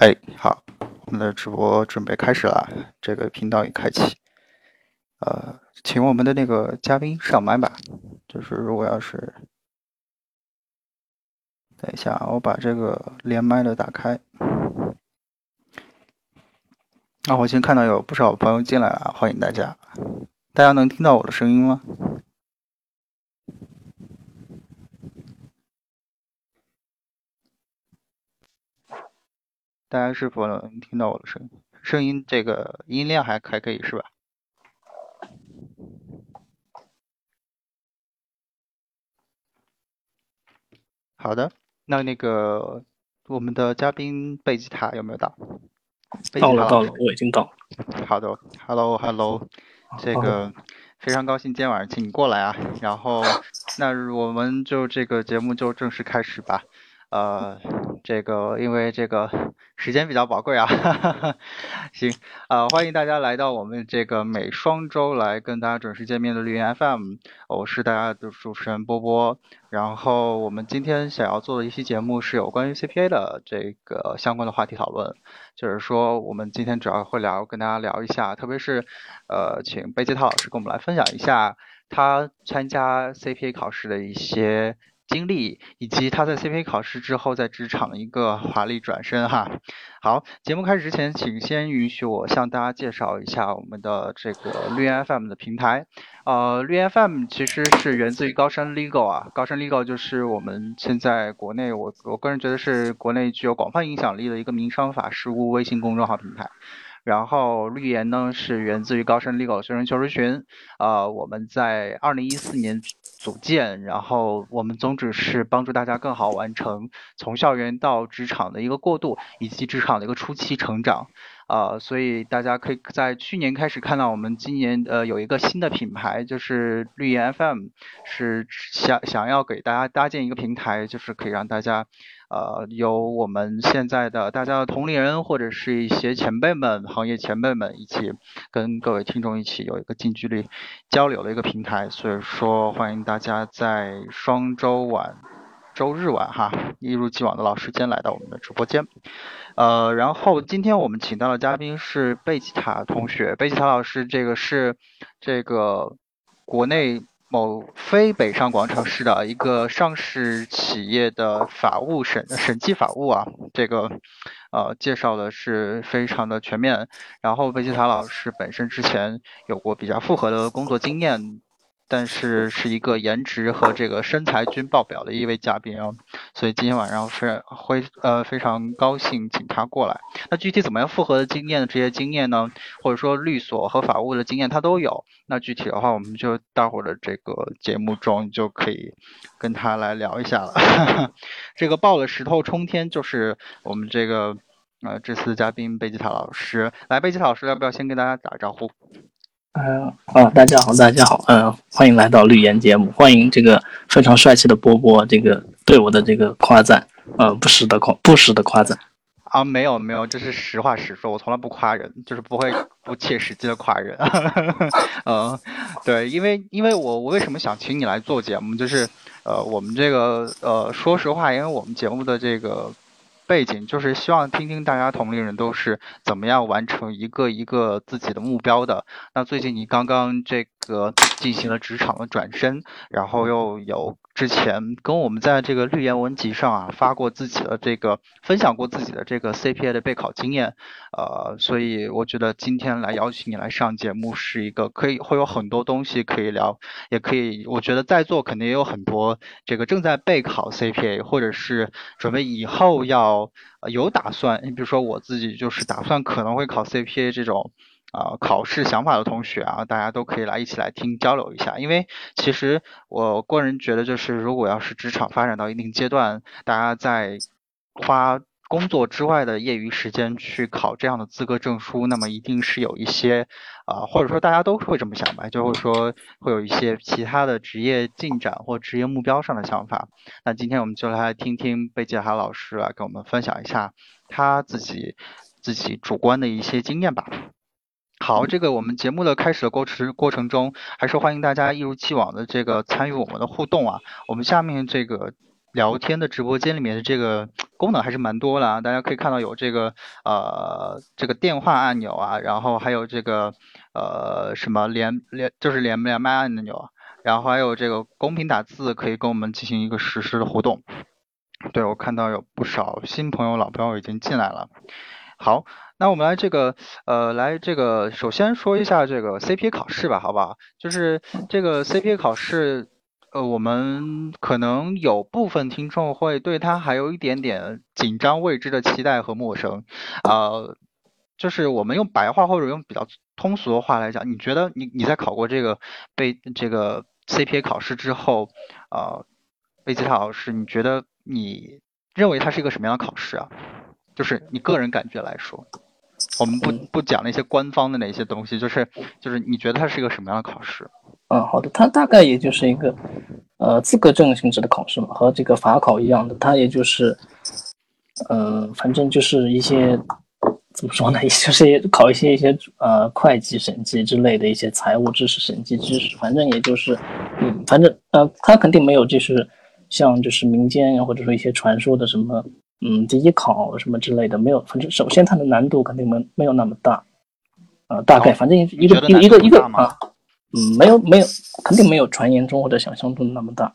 哎，好，我们的直播准备开始了，这个频道已开启。呃，请我们的那个嘉宾上麦吧。就是如果要是，等一下，我把这个连麦的打开。那我已经看到有不少朋友进来了，欢迎大家。大家能听到我的声音吗？大家是否能听到我的声音？声音这个音量还还可以是吧？好的，那那个我们的嘉宾贝吉塔有没有到？到了到了，我已经到。好的，Hello Hello，这个非常高兴今天晚上请你过来啊。然后那我们就这个节目就正式开始吧。呃，这个因为这个时间比较宝贵啊，哈哈哈行，呃，欢迎大家来到我们这个每双周来跟大家准时见面的绿云 FM，我是大家的主持人波波。然后我们今天想要做的一期节目是有关于 CPA 的这个相关的话题讨论，就是说我们今天主要会聊跟大家聊一下，特别是呃，请贝吉涛老师跟我们来分享一下他参加 CPA 考试的一些。经历以及他在 CPA 考试之后在职场的一个华丽转身哈。好，节目开始之前，请先允许我向大家介绍一下我们的这个绿茵 FM 的平台。呃，绿茵 FM 其实是源自于高山 Legal 啊，高山 Legal 就是我们现在国内我我个人觉得是国内具有广泛影响力的一个民商法事务微信公众号平台。然后绿岩呢是源自于高山 Legal 学生求职群，呃，我们在二零一四年组建，然后我们宗旨是帮助大家更好完成从校园到职场的一个过渡，以及职场的一个初期成长，呃，所以大家可以在去年开始看到我们今年呃有一个新的品牌，就是绿岩 FM，是想想要给大家搭建一个平台，就是可以让大家。呃，由我们现在的大家的同龄人或者是一些前辈们、行业前辈们一起跟各位听众一起有一个近距离交流的一个平台，所以说欢迎大家在双周晚、周日晚哈，一如既往的老时间来到我们的直播间。呃，然后今天我们请到的嘉宾是贝吉塔同学，贝吉塔老师，这个是这个国内。某非北上广城市的一个上市企业的法务审审计法务啊，这个呃介绍的是非常的全面。然后贝吉塔老师本身之前有过比较复合的工作经验。但是是一个颜值和这个身材均爆表的一位嘉宾啊，所以今天晚上非会呃非常高兴请他过来。那具体怎么样复合的经验的这些经验呢？或者说律所和法务的经验他都有。那具体的话，我们就待会儿的这个节目中就可以跟他来聊一下了。这个抱了石头冲天就是我们这个呃这次嘉宾贝吉塔老师。来，贝吉塔老师要不要先跟大家打个招呼？嗯啊，大家好，大家好，嗯，欢迎来到绿颜节目，欢迎这个非常帅气的波波，这个对我的这个夸赞，呃，不实的夸，不实的夸赞啊，没有没有，这是实话实说，我从来不夸人，就是不会不切实际的夸人，嗯，对，因为因为我我为什么想请你来做节目，就是呃，我们这个呃，说实话，因为我们节目的这个。背景就是希望听听大家同龄人都是怎么样完成一个一个自己的目标的。那最近你刚刚这个进行了职场的转身，然后又有。之前跟我们在这个绿颜文集上啊发过自己的这个分享过自己的这个 CPA 的备考经验，呃，所以我觉得今天来邀请你来上节目是一个可以会有很多东西可以聊，也可以，我觉得在座肯定也有很多这个正在备考 CPA 或者是准备以后要有打算，你比如说我自己就是打算可能会考 CPA 这种。啊，考试想法的同学啊，大家都可以来一起来听交流一下。因为其实我个人觉得，就是如果要是职场发展到一定阶段，大家在花工作之外的业余时间去考这样的资格证书，那么一定是有一些啊，或者说大家都会这么想吧，就会说会有一些其他的职业进展或职业目标上的想法。那今天我们就来听听贝吉哈老师来跟我们分享一下他自己自己主观的一些经验吧。好，这个我们节目的开始的过程过程中，还是欢迎大家一如既往的这个参与我们的互动啊。我们下面这个聊天的直播间里面的这个功能还是蛮多的啊，大家可以看到有这个呃这个电话按钮啊，然后还有这个呃什么连连就是连连麦按钮，然后还有这个公屏打字可以跟我们进行一个实时的互动。对我看到有不少新朋友、老朋友已经进来了。好，那我们来这个呃来这个首先说一下这个 CPA 考试吧，好不好？就是这个 CPA 考试。呃，我们可能有部分听众会对他还有一点点紧张、未知的期待和陌生。呃，就是我们用白话或者用比较通俗的话来讲，你觉得你你在考过这个被这个 CPA 考试之后，呃，贝吉塔老师，你觉得你认为它是一个什么样的考试啊？就是你个人感觉来说，我们不不讲那些官方的那些东西，就是就是你觉得它是一个什么样的考试？嗯，好的，它大概也就是一个，呃，资格证性质的考试嘛，和这个法考一样的，它也就是，呃，反正就是一些怎么说呢，也就是考一些一些呃会计审计之类的一些财务知识、审计知识，反正也就是，嗯，反正呃，它肯定没有就是像就是民间或者说一些传说的什么，嗯，第一考什么之类的没有，反正首先它的难度肯定没没有那么大，呃，大概反正一个一个一个一个啊。嗯，没有没有，肯定没有传言中或者想象中的那么大。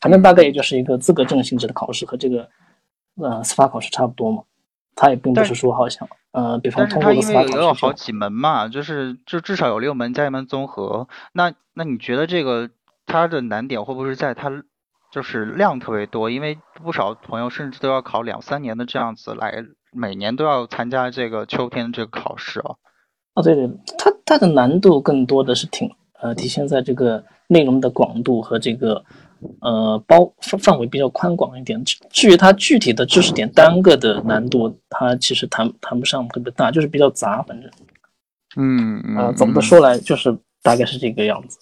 反正大概也就是一个资格证性质的考试，和这个呃司法考试差不多嘛。它也并不是说好像呃，比方通过司法考试。也有好几门嘛，就是就至少有六门加一门综合。那那你觉得这个它的难点会不会是在它就是量特别多？因为不少朋友甚至都要考两三年的这样子来，每年都要参加这个秋天的这个考试啊。哦，对对，它它的难度更多的是挺呃体现在这个内容的广度和这个呃包范范围比较宽广一点。至至于它具体的知识点单个的难度，它其实谈谈不上特别大，就是比较杂，反正。嗯嗯。总的说来，就是大概是这个样子。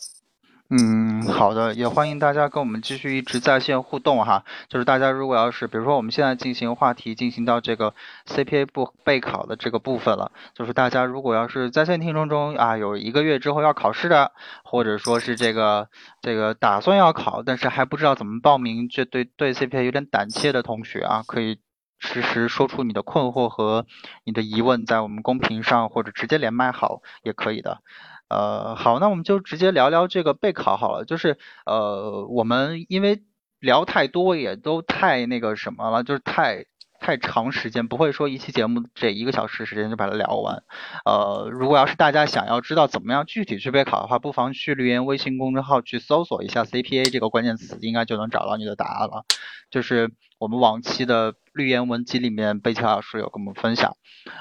嗯，好的，也欢迎大家跟我们继续一直在线互动哈。就是大家如果要是，比如说我们现在进行话题，进行到这个 CPA 部备考的这个部分了，就是大家如果要是在线听众中啊，有一个月之后要考试的，或者说是这个这个打算要考，但是还不知道怎么报名，这对对 CPA 有点胆怯的同学啊，可以实时说出你的困惑和你的疑问，在我们公屏上或者直接连麦好也可以的。呃，好，那我们就直接聊聊这个备考好了。就是呃，我们因为聊太多也都太那个什么了，就是太太长时间，不会说一期节目这一个小时时间就把它聊完。呃，如果要是大家想要知道怎么样具体去备考的话，不妨去绿言微信公众号去搜索一下 CPA 这个关键词，应该就能找到你的答案了。就是我们往期的绿言文集里面，贝奇老师有跟我们分享。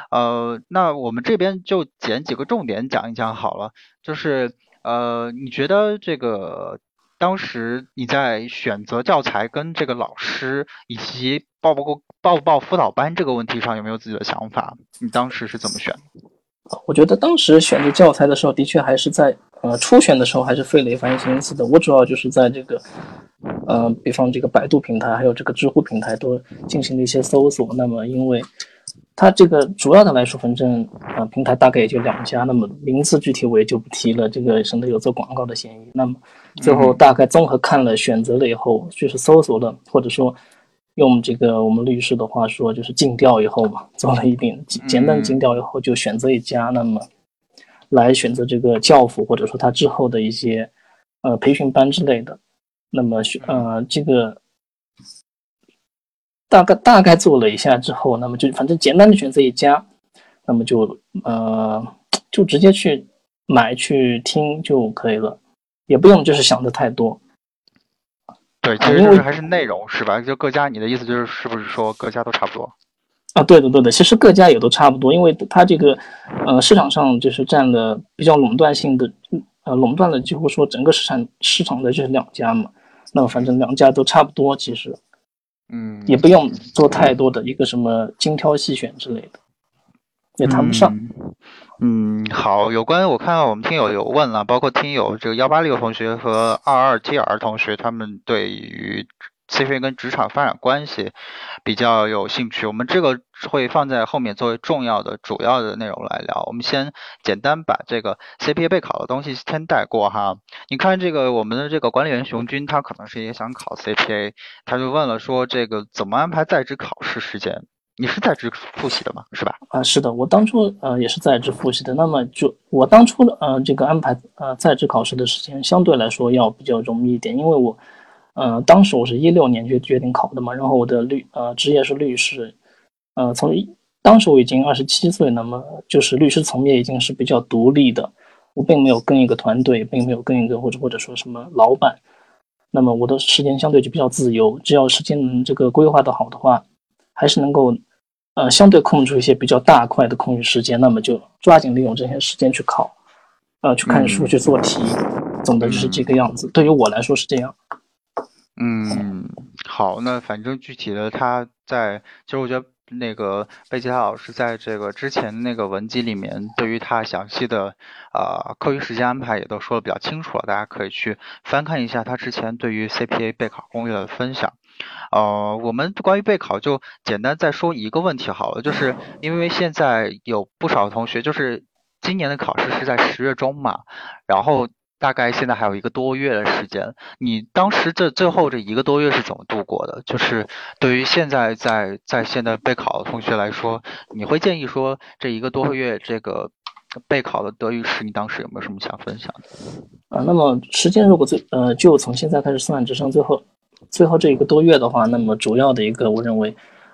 呃，那我们这边就捡几个重点讲一讲好了。就是呃，你觉得这个当时你在选择教材跟这个老师以及报不报报不报辅导班这个问题上有没有自己的想法？你当时是怎么选？我觉得当时选择教材的时候，的确还是在呃初选的时候还是费了一番心思的。我主要就是在这个呃，比方这个百度平台还有这个知乎平台都进行了一些搜索。那么因为它这个主要的来说，反正呃平台大概也就两家，那么名字具体我也就不提了，这个省得有做广告的嫌疑。那么最后大概综合看了、选择了以后，就是搜索了，或者说用这个我们律师的话说，就是尽调以后嘛，做了一点简单尽调以后，就选择一家，那么来选择这个教辅，或者说他之后的一些呃培训班之类的。那么选呃这个。大概大概做了一下之后，那么就反正简单的选择一家，那么就呃就直接去买去听就可以了，也不用就是想的太多。对，其实就是还是内容是吧？就各家，你的意思就是是不是说各家都差不多？啊，对的对的，其实各家也都差不多，因为它这个呃市场上就是占了比较垄断性的，呃垄断了几乎说整个市场市场的就是两家嘛，那么反正两家都差不多其实。嗯，也不用做太多的一个什么精挑细选之类的，也谈不上。嗯，嗯好，有关我看到我们听友有问了，包括听友这个幺八六同学和二二 T R 同学，他们对于 CPA 跟职场发展关系比较有兴趣，我们这个会放在后面作为重要的主要的内容来聊。我们先简单把这个 CPA 备考的东西先带过哈。你看这个我们的这个管理员熊军，他可能是也想考 CPA，他就问了说这个怎么安排在职考试时间？你是在职复习的吗？是吧？啊，是的，我当初呃也是在职复习的。那么就我当初呃这个安排呃在职考试的时间相对来说要比较容易一点，因为我呃当时我是一六年就决定考的嘛，然后我的律呃职业是律师，呃从当时我已经二十七岁，那么就是律师从业已经是比较独立的，我并没有跟一个团队，并没有跟一个或者或者说什么老板，那么我的时间相对就比较自由，只要时间能这个规划的好的话，还是能够。呃，相对空出一些比较大块的空余时间，那么就抓紧利用这些时间去考，呃，去看书去做题，总的就是这个样子。对于我来说是这样。嗯，好，那反正具体的他在，其实我觉得那个贝吉塔老师在这个之前那个文集里面，对于他详细的啊课余时间安排也都说的比较清楚了，大家可以去翻看一下他之前对于 CPA 备考攻略的分享。呃，我们关于备考就简单再说一个问题好了，就是因为现在有不少同学，就是今年的考试是在十月中嘛，然后大概现在还有一个多月的时间，你当时这最后这一个多月是怎么度过的？就是对于现在在在现在备考的同学来说，你会建议说这一个多月这个备考的德语时，你当时有没有什么想分享的？啊，那么时间如果最呃就从现在开始算，只剩最后。最后这一个多月的话，那么主要的一个我认为，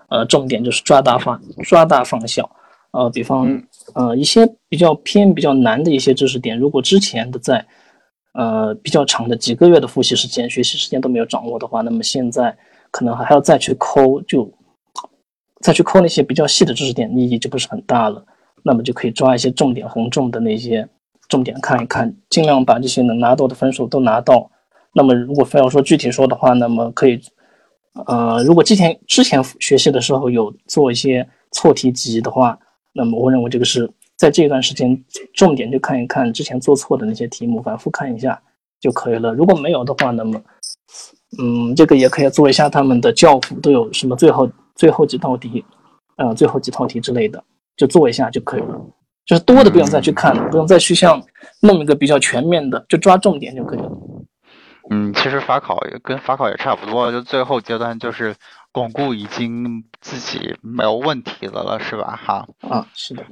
呃，重点就是抓大放抓大放小，呃，比方呃一些比较偏比较难的一些知识点，如果之前的在呃比较长的几个月的复习时间、学习时间都没有掌握的话，那么现在可能还要再去抠，就再去抠那些比较细的知识点，意义就不是很大了。那么就可以抓一些重点红重的那些重点看一看，尽量把这些能拿到的分数都拿到。那么，如果非要说具体说的话，那么可以，呃，如果之前之前学习的时候有做一些错题集的话，那么我认为这个是在这段时间重点就看一看之前做错的那些题目，反复看一下就可以了。如果没有的话，那么，嗯，这个也可以做一下他们的教辅都有什么最后最后几道题，呃，最后几套题之类的，就做一下就可以了。就是多的不用再去看了，不用再去像弄一个比较全面的，就抓重点就可以了。嗯，其实法考也跟法考也差不多，就最后阶段就是巩固已经自己没有问题的了，是吧？哈。啊，是的。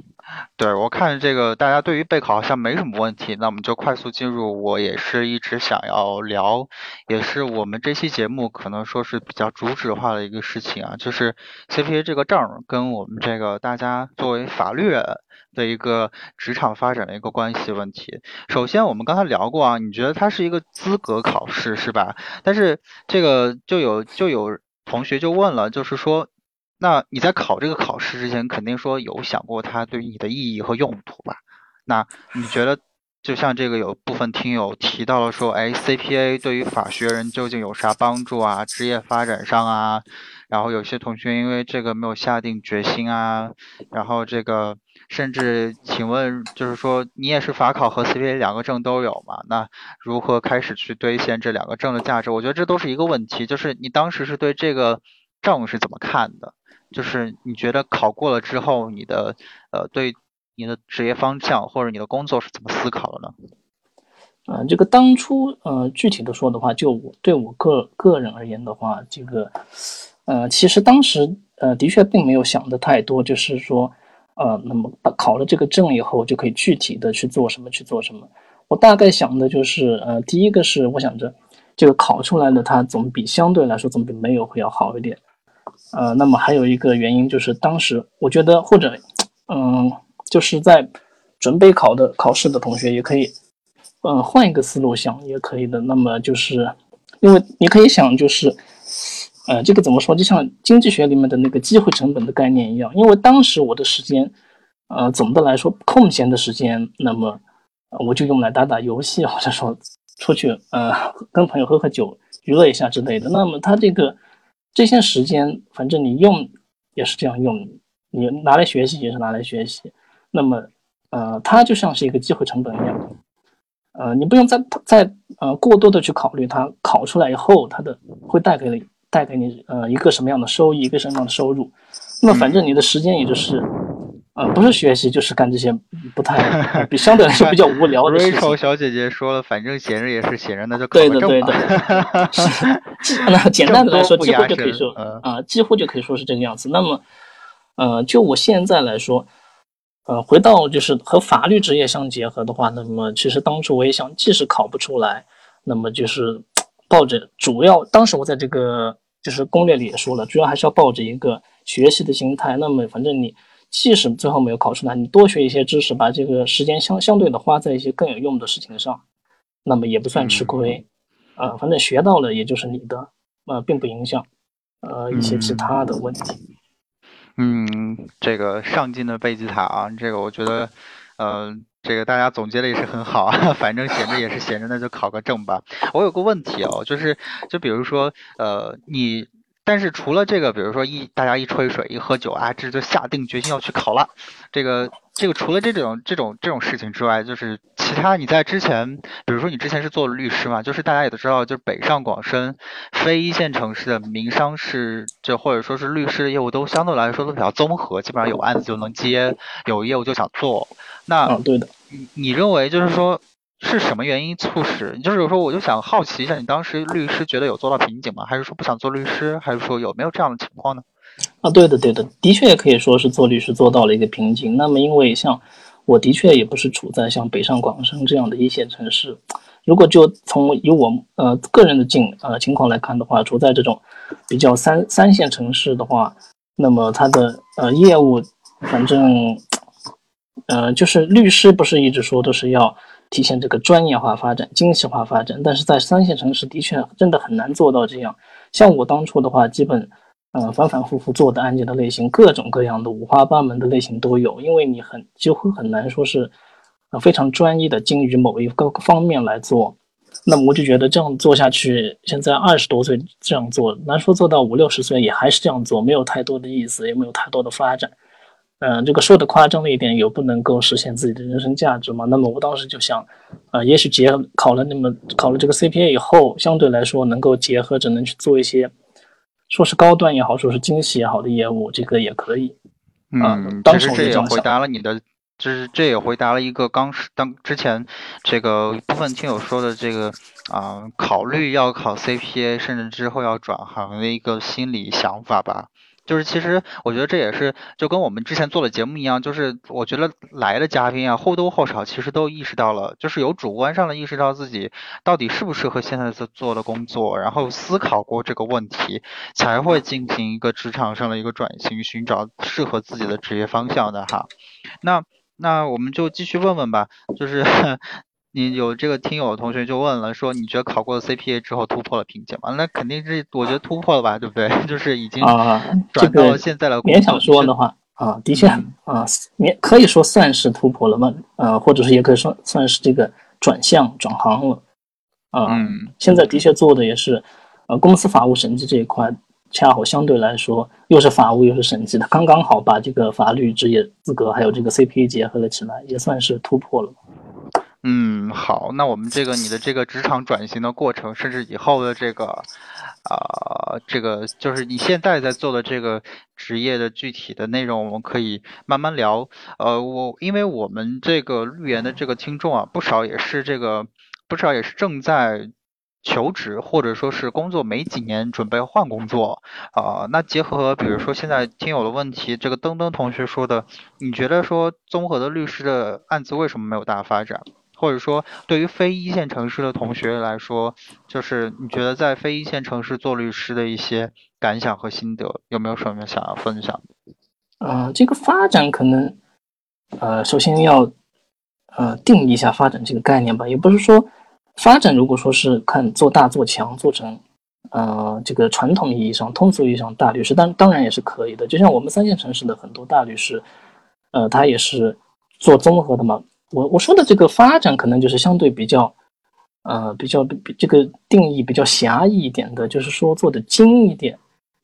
对我看这个大家对于备考好像没什么问题，那我们就快速进入。我也是一直想要聊，也是我们这期节目可能说是比较主旨化的一个事情啊，就是 CPA 这个证跟我们这个大家作为法律人。的一个职场发展的一个关系问题。首先，我们刚才聊过啊，你觉得它是一个资格考试是吧？但是这个就有就有同学就问了，就是说，那你在考这个考试之前，肯定说有想过它对于你的意义和用途吧？那你觉得，就像这个有部分听友提到了说，哎，CPA 对于法学人究竟有啥帮助啊？职业发展上啊？然后有些同学因为这个没有下定决心啊，然后这个甚至请问就是说你也是法考和 CPA 两个证都有嘛？那如何开始去兑现这两个证的价值？我觉得这都是一个问题。就是你当时是对这个证是怎么看的？就是你觉得考过了之后，你的呃对你的职业方向或者你的工作是怎么思考的呢？嗯，这个当初呃具体的说的话，就我对我个个人而言的话，这个。呃，其实当时呃的确并没有想的太多，就是说，呃，那么考了这个证以后就可以具体的去做什么去做什么。我大概想的就是，呃，第一个是我想着这个考出来的它总比相对来说总比没有会要好一点。呃，那么还有一个原因就是当时我觉得或者，嗯，就是在准备考的考试的同学也可以，嗯，换一个思路想也可以的。那么就是因为你可以想就是。呃，这个怎么说？就像经济学里面的那个机会成本的概念一样，因为当时我的时间，呃，总的来说空闲的时间，那么我就用来打打游戏，或者说出去呃跟朋友喝喝酒，娱乐一下之类的。那么他这个这些时间，反正你用也是这样用，你拿来学习也是拿来学习。那么呃，它就像是一个机会成本一样，呃，你不用再再呃过多的去考虑它考出来以后它的会带给了带给你呃一个什么样的收益，一个什么样的收入。那么反正你的时间也就是，呃，不是学习就是干这些不太比相对来说 比较无聊的事情。Rachel 小姐姐说了，反正闲着也是闲着，那就对的对的。那简单的来说，几乎就可以说啊，几乎就可以说是这个样子。那么，呃，就我现在来说。呃，回到就是和法律职业相结合的话，那么其实当初我也想，即使考不出来，那么就是抱着主要，当时我在这个就是攻略里也说了，主要还是要抱着一个学习的心态。那么反正你即使最后没有考出来，你多学一些知识，把这个时间相相对的花在一些更有用的事情上，那么也不算吃亏。呃，反正学到了也就是你的，呃，并不影响呃一些其他的问题。嗯，这个上进的贝吉塔啊，这个我觉得，呃，这个大家总结的也是很好啊。反正闲着也是闲着，那就考个证吧。我有个问题哦，就是，就比如说，呃，你。但是除了这个，比如说一大家一吹水一喝酒啊，这就下定决心要去考了。这个这个除了这种这种这种事情之外，就是其他你在之前，比如说你之前是做律师嘛，就是大家也都知道，就是北上广深非一线城市的民商事，就或者说是律师的业务都相对来说都比较综合，基本上有案子就能接，有业务就想做。那对的，你你认为就是说？是什么原因促使？就是有时候，我就想好奇一下，你当时律师觉得有做到瓶颈吗？还是说不想做律师？还是说有没有这样的情况呢？啊，对的，对的，的确也可以说是做律师做到了一个瓶颈。那么，因为像我的确也不是处在像北上广深这样的一线城市。如果就从以我呃个人的境呃情况来看的话，处在这种比较三三线城市的话，那么它的呃业务，反正呃就是律师不是一直说都是要。体现这个专业化发展、精细化发展，但是在三线城市的确真的很难做到这样。像我当初的话，基本，呃，反反复复做的案件的类型，各种各样的五花八门的类型都有。因为你很几乎很难说是，呃，非常专一的精于某一个方面来做。那么我就觉得这样做下去，现在二十多岁这样做，难说做到五六十岁也还是这样做，没有太多的意思，也没有太多的发展。嗯，这个说的夸张了一点，有不能够实现自己的人生价值嘛？那么我当时就想，呃，也许结合考了那么考了这个 CPA 以后，相对来说能够结合着能去做一些，说是高端也好，说是精细也好的业务，这个也可以。嗯，当时这也回答了你的，就是这也回答了一个刚当之前这个部分听友说的这个啊，考虑要考 CPA，甚至之后要转行的一个心理想法吧。就是其实我觉得这也是就跟我们之前做的节目一样，就是我觉得来的嘉宾啊或多或少其实都意识到了，就是有主观上的意识到自己到底适不适合现在在做的工作，然后思考过这个问题，才会进行一个职场上的一个转型，寻找适合自己的职业方向的哈。那那我们就继续问问吧，就是。你有这个听友同学就问了，说你觉得考过 CPA 之后突破了瓶颈吗？那肯定是，我觉得突破了吧，对不对？就是已经啊，转到了现在的。勉强说的话啊，的确啊，勉可以说算是突破了嘛，呃，或者是也可以说算是这个转向转行了啊。嗯现在的确做的也是，呃，公司法务审计这一块，恰好相对来说又是法务又是审计的，刚刚好把这个法律职业资格还有这个 CPA 结合了起来，也算是突破了。嗯，好，那我们这个你的这个职场转型的过程，甚至以后的这个，啊，这个就是你现在在做的这个职业的具体的内容，我们可以慢慢聊。呃，我因为我们这个绿源的这个听众啊，不少也是这个，不少也是正在求职或者说是工作没几年，准备换工作啊。那结合比如说现在听友的问题，这个登登同学说的，你觉得说综合的律师的案子为什么没有大发展？或者说，对于非一线城市的同学来说，就是你觉得在非一线城市做律师的一些感想和心得，有没有什么想要分享的？呃，这个发展可能，呃，首先要呃定义一下发展这个概念吧。也不是说发展，如果说是看做大做强，做成呃这个传统意义上、通俗意义上大律师，当当然也是可以的。就像我们三线城市的很多大律师，呃，他也是做综合的嘛。我我说的这个发展，可能就是相对比较，呃，比较比这个定义比较狭义一点的，就是说做的精一点，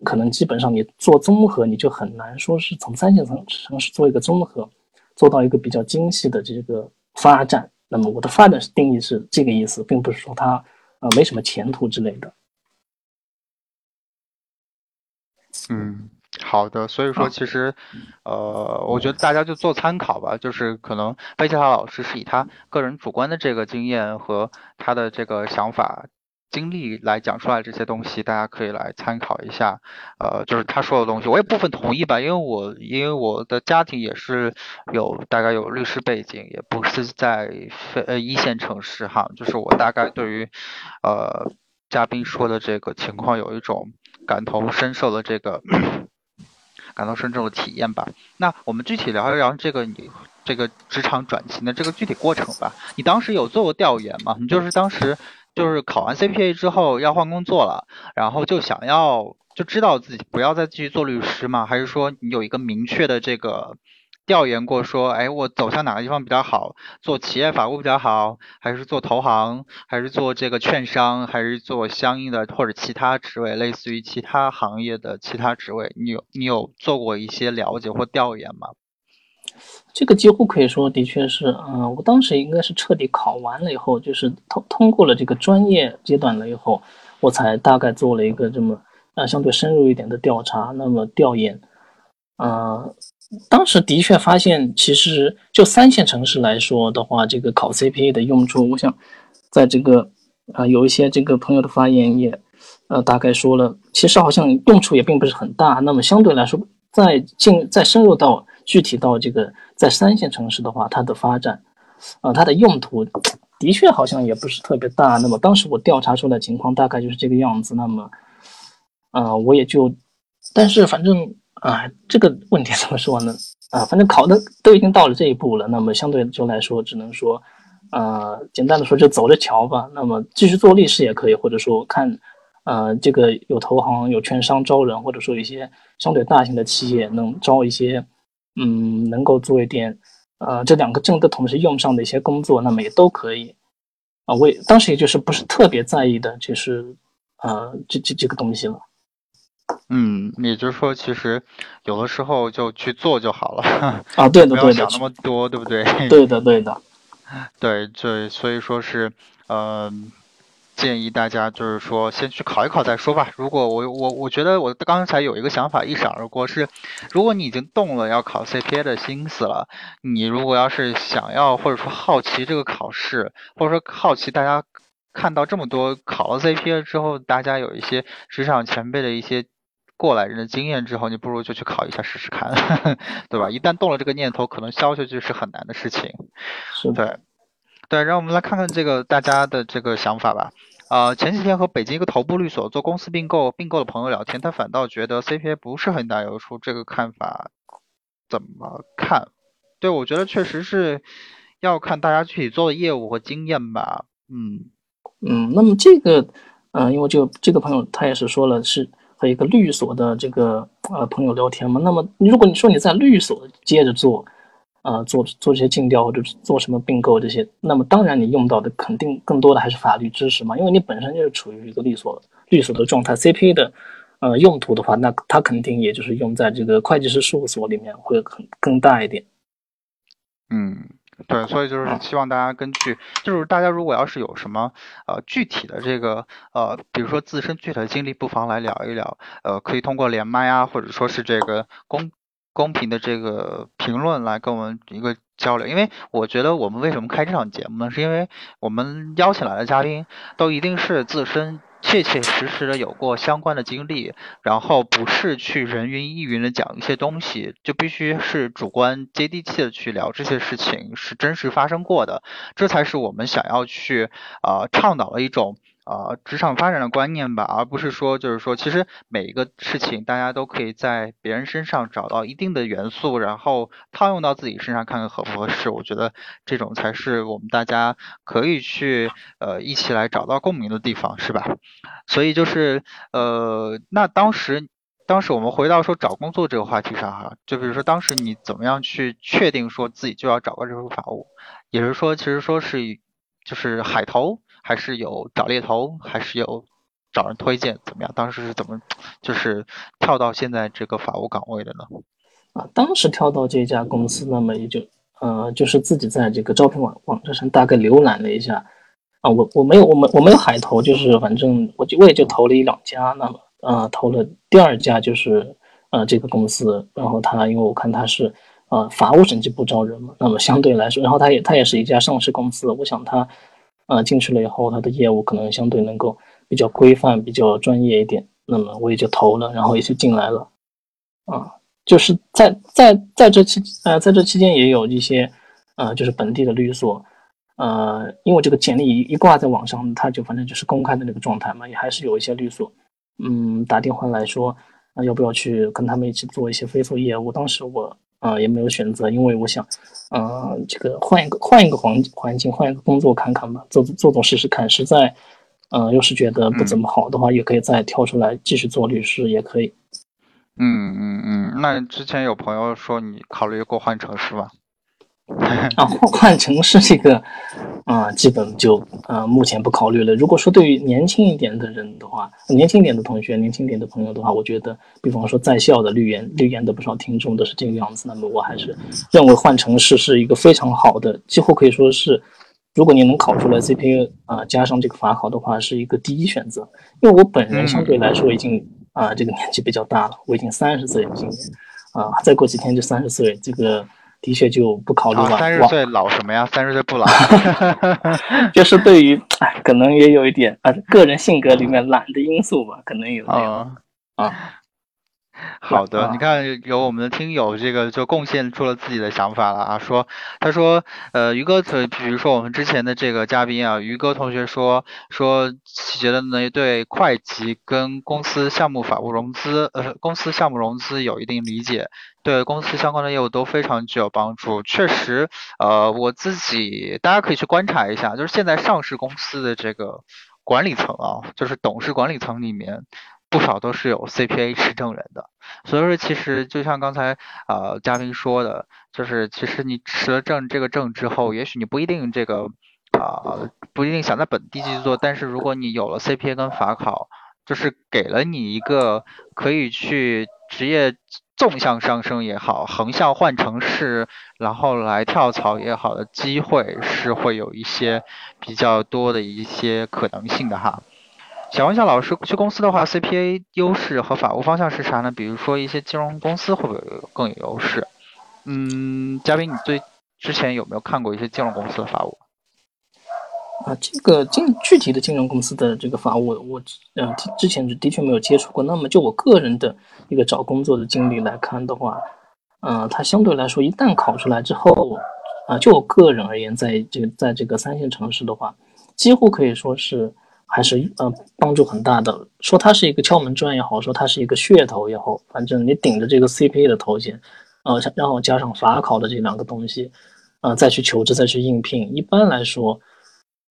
可能基本上你做综合，你就很难说是从三线城城市做一个综合，做到一个比较精细的这个发展。那么我的发展是定义是这个意思，并不是说它呃没什么前途之类的。嗯，好的。所以说，其实，呃，我觉得大家就做参考吧。就是可能贝奇塔老师是以他个人主观的这个经验和他的这个想法。经历来讲出来这些东西，大家可以来参考一下。呃，就是他说的东西，我也部分同意吧，因为我因为我的家庭也是有大概有律师背景，也不是在非呃一线城市哈，就是我大概对于呃嘉宾说的这个情况有一种感同身受的这个感同身受的体验吧。那我们具体聊一聊这个你这个职场转型的这个具体过程吧。你当时有做过调研吗？你就是当时。就是考完 CPA 之后要换工作了，然后就想要就知道自己不要再继续做律师吗？还是说你有一个明确的这个调研过，说哎我走向哪个地方比较好？做企业法务比较好，还是做投行，还是做这个券商，还是做相应的或者其他职位，类似于其他行业的其他职位？你有你有做过一些了解或调研吗？这个几乎可以说，的确是，嗯，我当时应该是彻底考完了以后，就是通通过了这个专业阶段了以后，我才大概做了一个这么，呃，相对深入一点的调查，那么调研，呃，当时的确发现，其实就三线城市来说的话，这个考 CPA 的用处，我想，在这个，啊，有一些这个朋友的发言也，呃，大概说了，其实好像用处也并不是很大，那么相对来说，再进再深入到。具体到这个在三线城市的话，它的发展，呃，它的用途的确好像也不是特别大。那么当时我调查出来情况大概就是这个样子。那么，呃，我也就，但是反正啊，这个问题怎么说呢？啊，反正考的都已经到了这一步了。那么相对就来说，只能说，呃，简单的说就走着瞧吧。那么继续做律师也可以，或者说看，呃，这个有投行、有券商招人，或者说一些相对大型的企业能招一些。嗯，能够做一点，呃，这两个证的同时用上的一些工作，那么也都可以，啊，我也当时也就是不是特别在意的，就是呃，这这这个东西了。嗯，也就是说，其实有的时候就去做就好了。啊，对的，对的，想那么多，对不对？对的，对的，对，对，所以说是，嗯。建议大家就是说，先去考一考再说吧。如果我我我觉得我刚才有一个想法一闪而过，是如果你已经动了要考 CPA 的心思了，你如果要是想要或者说好奇这个考试，或者说好奇大家看到这么多考了 CPA 之后，大家有一些职场前辈的一些过来人的经验之后，你不如就去考一下试试看，对吧？一旦动了这个念头，可能消下去是很难的事情。是对。对，让我们来看看这个大家的这个想法吧。啊，前几天和北京一个头部律所做公司并购并购的朋友聊天，他反倒觉得 CPA 不是很大有处，这个看法怎么看？对我觉得确实是要看大家具体做的业务和经验吧。嗯嗯，那么这个，嗯，因为就这个朋友他也是说了是和一个律所的这个呃朋友聊天嘛。那么如果你说你在律所接着做。呃，做做这些尽调或者做什么并购这些，那么当然你用到的肯定更多的还是法律知识嘛，因为你本身就是处于一个律所律所的状态。CPA 的呃用途的话，那它肯定也就是用在这个会计师事务所里面会很更大一点。嗯，对，所以就是希望大家根据，就是大家如果要是有什么呃具体的这个呃，比如说自身具体的经历，不妨来聊一聊，呃，可以通过连麦啊，或者说是这个公。公平的这个评论来跟我们一个交流，因为我觉得我们为什么开这场节目呢？是因为我们邀请来的嘉宾都一定是自身切切实实的有过相关的经历，然后不是去人云亦云的讲一些东西，就必须是主观接地气的去聊这些事情，是真实发生过的，这才是我们想要去啊倡导的一种。啊，职场发展的观念吧，而不是说，就是说，其实每一个事情，大家都可以在别人身上找到一定的元素，然后套用到自己身上，看看合不合适。我觉得这种才是我们大家可以去呃一起来找到共鸣的地方，是吧？所以就是呃，那当时，当时我们回到说找工作这个话题上哈，就比如说当时你怎么样去确定说自己就要找个这份法务，也是说，其实说是就是海投。还是有找猎头，还是有找人推荐，怎么样？当时是怎么就是跳到现在这个法务岗位的呢？啊，当时跳到这家公司，那么也就呃，就是自己在这个招聘网网站上大概浏览了一下啊，我我没有我们我没有海投，就是反正我就我也就投了一两家，那么呃投了第二家就是呃这个公司，然后他因为我看他是呃法务审计部招人嘛，那么相对来说，然后他也他也是一家上市公司，我想他呃进去了以后，他的业务可能相对能够比较规范、比较专业一点，那么我也就投了，然后也就进来了，啊，就是在在在这期呃在这期间也有一些呃就是本地的律所。呃，因为这个简历一一挂在网上，他就反正就是公开的那个状态嘛，也还是有一些律所，嗯，打电话来说，啊，要不要去跟他们一起做一些非诉业务？当时我啊也没有选择，因为我想，呃，这个换一个换一个环环境，换一个工作看看吧，做做做试试看。实在，呃，要是觉得不怎么好的话，也可以再跳出来继续做律师，也可以。嗯嗯嗯，那之前有朋友说你考虑过换城市吗？啊，换换城市这个，啊，基本就呃，目前不考虑了。如果说对于年轻一点的人的话，年轻一点的同学、年轻一点的朋友的话，我觉得，比方说在校的绿研、绿研的不少听众都是这个样子。那么我还是认为换城市是一个非常好的，几乎可以说是，如果你能考出来 CPA 啊，加上这个法考的话，是一个第一选择。因为我本人相对来说已经啊，这个年纪比较大了，我已经三十岁了，今年啊，再过几天就三十岁，这个。的确就不考虑了。三十岁老什么呀？三十岁不老。就是对于，哎，可能也有一点啊，个人性格里面懒的因素吧，可能有这样啊。好的，你看有我们的听友这个就贡献出了自己的想法了啊，说他说呃于哥，比如说我们之前的这个嘉宾啊，于哥同学说说觉得呢对会计跟公司项目法务融资呃公司项目融资有一定理解，对公司相关的业务都非常具有帮助。确实呃我自己大家可以去观察一下，就是现在上市公司的这个管理层啊，就是董事管理层里面。不少都是有 CPA 持证人的，所以说其实就像刚才呃嘉宾说的，就是其实你持了证这个证之后，也许你不一定这个啊不一定想在本地继续做，但是如果你有了 CPA 跟法考，就是给了你一个可以去职业纵向上升也好，横向换城市然后来跳槽也好的机会，是会有一些比较多的一些可能性的哈。想问一下老师，去公司的话，CPA 优势和法务方向是啥呢？比如说一些金融公司会不会更有优势？嗯，嘉宾，你最之前有没有看过一些金融公司的法务？啊，这个金具体的金融公司的这个法务，我呃之前的确没有接触过。那么就我个人的一个找工作的经历来看的话，呃，它相对来说一旦考出来之后，啊，就我个人而言，在这个在这个三线城市的话，几乎可以说是。还是呃帮助很大的。说它是一个敲门砖也好，说它是一个噱头也好，反正你顶着这个 CPA 的头衔，呃，然后加上法考的这两个东西，呃，再去求职再去应聘，一般来说，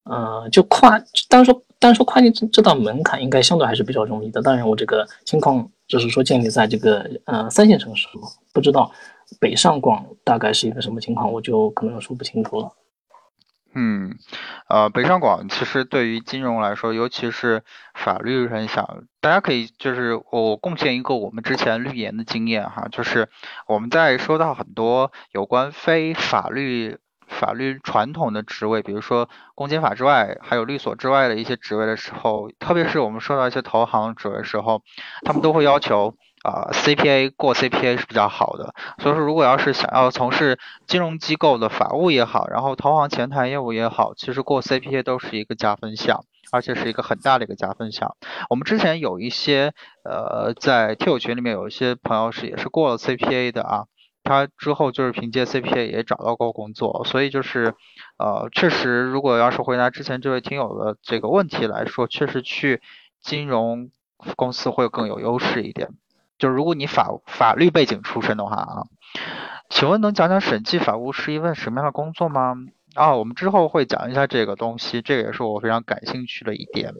呃，就跨单说单说跨境这这道门槛，应该相对还是比较容易的。当然，我这个情况就是说建立在这个呃三线城市，不知道北上广大概是一个什么情况，我就可能说不清楚了。嗯，呃，北上广其实对于金融来说，尤其是法律很想，大家可以就是我贡献一个我们之前律研的经验哈，就是我们在收到很多有关非法律法律传统的职位，比如说公检法之外，还有律所之外的一些职位的时候，特别是我们收到一些投行职位的时候，他们都会要求。啊，CPA 过 CPA 是比较好的，所以说如果要是想要从事金融机构的法务也好，然后投行前台业务也好，其实过 CPA 都是一个加分项，而且是一个很大的一个加分项。我们之前有一些呃在听友群里面有一些朋友是也是过了 CPA 的啊，他之后就是凭借 CPA 也找到过工作，所以就是呃确实如果要是回答之前这位听友的这个问题来说，确实去金融公司会更有优势一点。就是如果你法法律背景出身的话啊，请问能讲讲审计法务是一份什么样的工作吗？啊，我们之后会讲一下这个东西，这个也是我非常感兴趣的一点。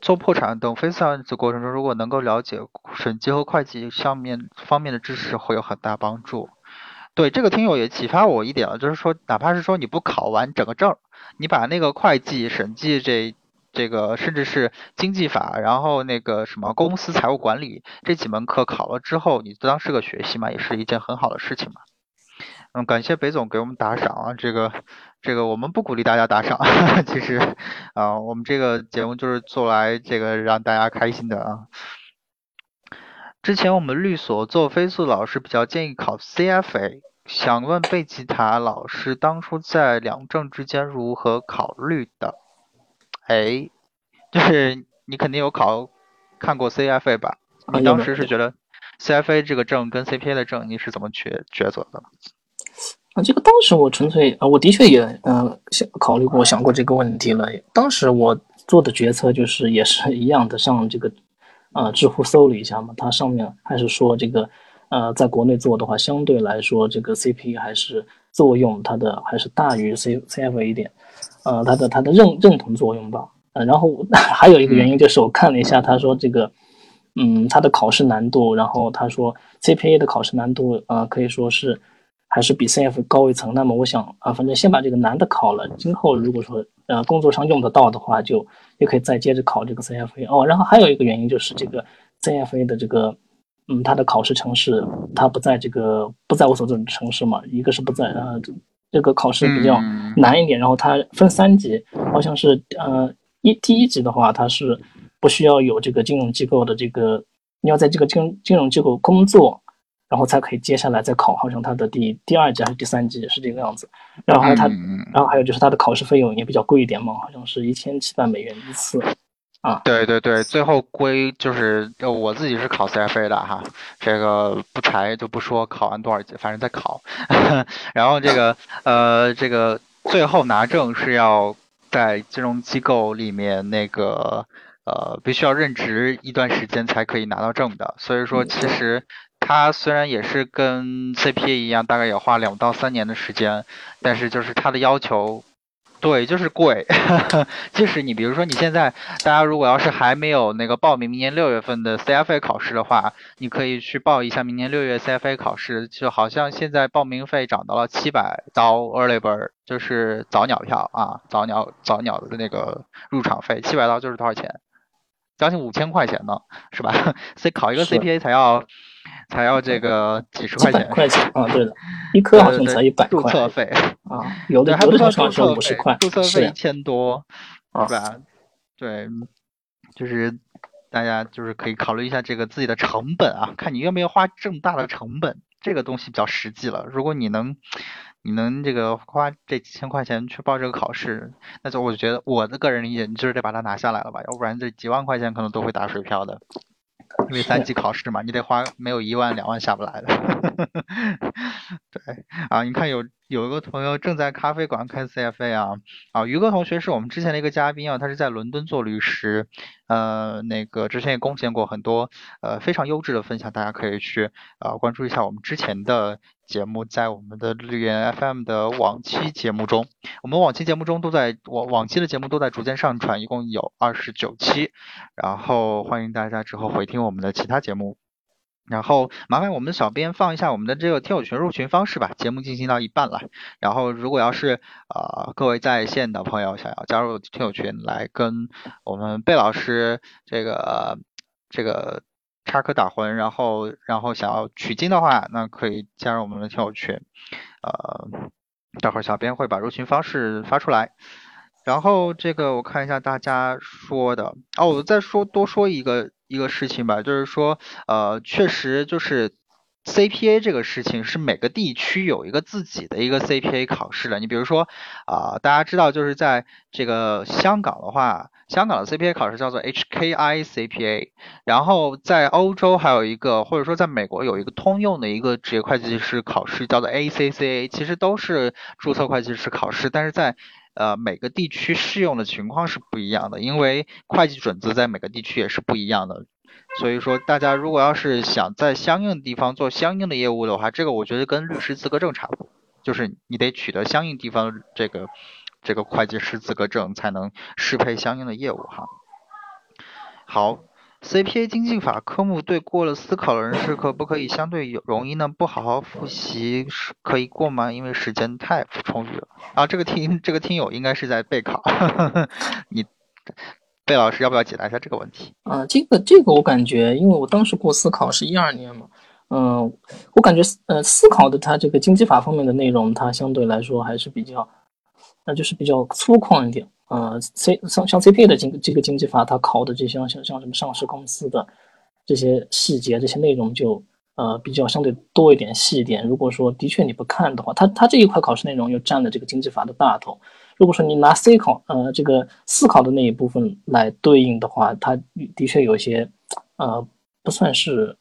做破产等非司案子过程中，如果能够了解审计和会计上面方面的知识，会有很大帮助。对这个听友也启发我一点了，就是说，哪怕是说你不考完整个证，你把那个会计审计这。这个甚至是经济法，然后那个什么公司财务管理这几门课考了之后，你当是个学习嘛，也是一件很好的事情嘛。嗯，感谢北总给我们打赏啊，这个这个我们不鼓励大家打赏，其实啊，我们这个节目就是做来这个让大家开心的啊。之前我们律所做飞速老师比较建议考 CFA，想问贝吉塔老师当初在两证之间如何考虑的？哎，就是你肯定有考看过 CFA 吧？你当时是觉得 CFA 这个证跟 CPA 的证你是怎么抉抉择的？啊，这个当时我纯粹啊，我的确也呃想考虑过想过这个问题了。当时我做的决策就是也是一样的，上这个。啊，知乎搜了一下嘛，它上面还是说这个，呃，在国内做的话，相对来说这个 CP 还是作用它的还是大于 C CFA 一点，呃，它的它的认认同作用吧。呃，然后 还有一个原因就是我看了一下，他说这个，嗯，它的考试难度，然后他说 CPA 的考试难度，呃，可以说是还是比 CF 高一层。那么我想啊，反正先把这个难的考了，今后如果说呃工作上用得到的话，就。也可以再接着考这个 CFA 哦，然后还有一个原因就是这个 CFA 的这个，嗯，它的考试城市它不在这个不在我所在的城市嘛，一个是不在，呃，这个考试比较难一点，然后它分三级，好像是呃一第一级的话它是不需要有这个金融机构的这个，你要在这个金金融机构工作。然后才可以接下来再考，好像他的第第二级还是第三级是这个样子。然后他，然后还有就是他的考试费用也比较贵一点嘛，好像是一千七百美元一次。啊，对对对，最后归就是我自己是考 CFA 的哈，这个不才就不说考完多少级，反正在考。然后这个呃这个最后拿证是要在金融机构里面那个呃必须要任职一段时间才可以拿到证的，所以说其实。它虽然也是跟 CPA 一样，大概也花两到三年的时间，但是就是它的要求，对，就是贵。即使你比如说你现在，大家如果要是还没有那个报名明年六月份的 CFA 考试的话，你可以去报一下明年六月 CFA 考试，就好像现在报名费涨到了七百刀 early bird，就是早鸟票啊，早鸟早鸟的那个入场费，七百刀就是多少钱？将近五千块钱呢，是吧 所以考一个 CPA 才要。才要这个几十块钱，块钱啊，对的，一科好像才一百块，注册费啊，有的还不算注册五十块，注册费一千多，是吧？对，就是大家就是可以考虑一下这个自己的成本啊，看你愿不愿意花这么大的成本，这个东西比较实际了。如果你能，你能这个花这几千块钱去报这个考试，那就我就觉得我的个人理解，你就是得把它拿下来了吧，要不然这几万块钱可能都会打水漂的。因为三级考试嘛，你得花没有一万两万下不来的。对啊，你看有有一个朋友正在咖啡馆开 CFA 啊啊，于哥同学是我们之前的一个嘉宾啊，他是在伦敦做律师，呃，那个之前也贡献过很多呃非常优质的分享，大家可以去呃关注一下我们之前的。节目在我们的绿源 FM 的往期节目中，我们往期节目中都在往往期的节目都在逐渐上传，一共有二十九期，然后欢迎大家之后回听我们的其他节目，然后麻烦我们的小编放一下我们的这个听友群入群方式吧，节目进行到一半了，然后如果要是呃各位在线的朋友想要加入听友群来跟我们贝老师这个这个。插科打诨，然后然后想要取经的话，那可以加入我们的听友群，呃，待会儿小编会把入群方式发出来。然后这个我看一下大家说的，哦，我再说多说一个一个事情吧，就是说，呃，确实就是 CPA 这个事情是每个地区有一个自己的一个 CPA 考试的。你比如说啊，大家知道就是在这个香港的话。香港的 CPA 考试叫做 HKI CPA，然后在欧洲还有一个，或者说在美国有一个通用的一个职业会计师考试叫做 ACCA，其实都是注册会计师考试，但是在呃每个地区适用的情况是不一样的，因为会计准则在每个地区也是不一样的，所以说大家如果要是想在相应的地方做相应的业务的话，这个我觉得跟律师资格证差不多，就是你得取得相应地方这个。这个会计师资格证才能适配相应的业务哈。好，CPA 经济法科目对过了思考的人士可不可以相对容易呢？不好好复习是可以过吗？因为时间太不充裕了啊。这个听这个听友应该是在备考，你贝老师要不要解答一下这个问题？啊，这个这个我感觉，因为我当时过思考是一二年嘛，嗯，我感觉呃思考的它这个经济法方面的内容，它相对来说还是比较。那就是比较粗犷一点，呃，C 像像 CPA 的经这个经济法，它考的这些像像什么上市公司的这些细节、这些内容就呃比较相对多一点、细一点。如果说的确你不看的话，它它这一块考试内容又占了这个经济法的大头。如果说你拿 C 考呃这个思考的那一部分来对应的话，它的确有些呃不算是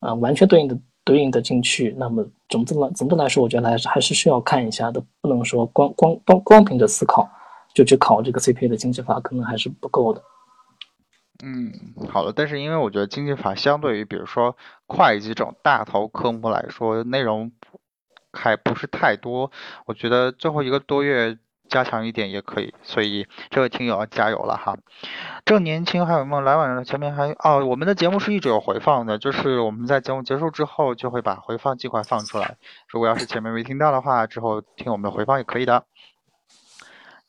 呃完全对应的对应的进去。那么总的来总的来说，我觉得还是还是需要看一下的，不能说光光光光凭着思考就去考这个 CPA 的经济法，可能还是不够的。嗯，好的，但是因为我觉得经济法相对于比如说会计这种大头科目来说，内容还不是太多，我觉得最后一个多月加强一点也可以，所以这位听友要加油了哈。正年轻还有没有来晚了？前面还哦，我们的节目是一直有回放的，就是我们在节目结束之后就会把回放尽快放出来，如果要是前面没听到的话，之后听我们的回放也可以的。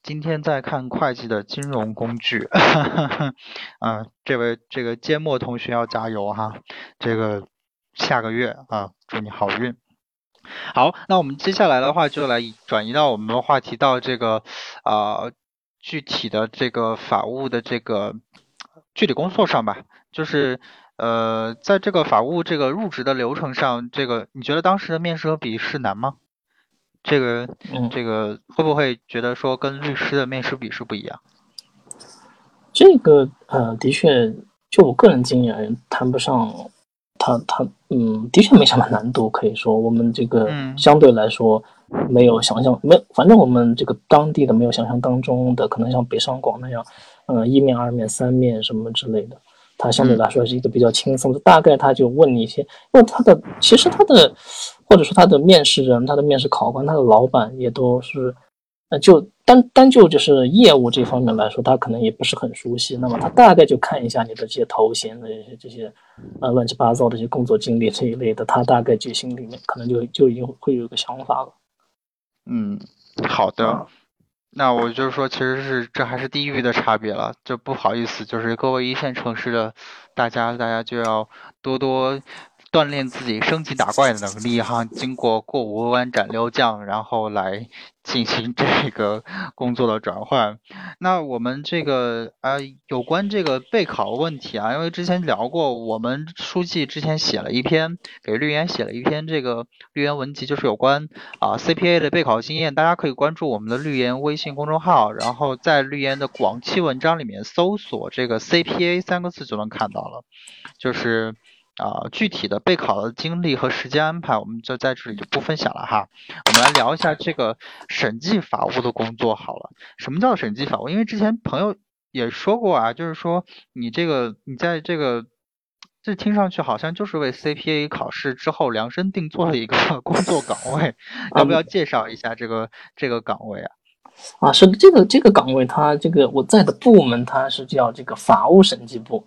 今天在看会计的金融工具，啊，这位这个缄默同学要加油哈，这个下个月啊，祝你好运。好，那我们接下来的话就来转移到我们的话题到这个啊具体的这个法务的这个具体工作上吧，就是呃在这个法务这个入职的流程上，这个你觉得当时的面试和笔试难吗？这个，这个会不会觉得说跟律师的面试笔试不一样？这个呃，的确，就我个人经验，谈不上，他他嗯，的确没什么难度。可以说，我们这个相对来说没有想象没，反正我们这个当地的没有想象当中的可能像北上广那样，嗯，一面、二面、三面什么之类的。它相对来说是一个比较轻松的，大概他就问你一些，因为他的其实他的或者说他的面试人、他的面试考官、他的老板也都是，呃，就单单就就是业务这方面来说，他可能也不是很熟悉。那么他大概就看一下你的这些头衔的这些这些，呃，乱七八糟的这些工作经历这一类的，他大概就心里面可能就就已经会有一个想法了。嗯，好的。那我就是说，其实是这还是地域的差别了，就不好意思，就是各位一线城市的大家，大家就要多多。锻炼自己升级打怪的能力哈，经过过五关斩六将，然后来进行这个工作的转换。那我们这个呃，有关这个备考问题啊，因为之前聊过，我们书记之前写了一篇给绿研写了一篇这个绿研文集，就是有关啊 CPA 的备考经验。大家可以关注我们的绿研微信公众号，然后在绿研的广期文章里面搜索这个 CPA 三个字就能看到了，就是。啊，具体的备考的经历和时间安排，我们就在这里就不分享了哈。我们来聊一下这个审计法务的工作好了。什么叫审计法务？因为之前朋友也说过啊，就是说你这个你在这个这听上去好像就是为 CPA 考试之后量身定做的一个 工作岗位，要不要介绍一下这个这个岗位啊？啊，是的，这个这个岗位，它这个我在的部门它是叫这个法务审计部，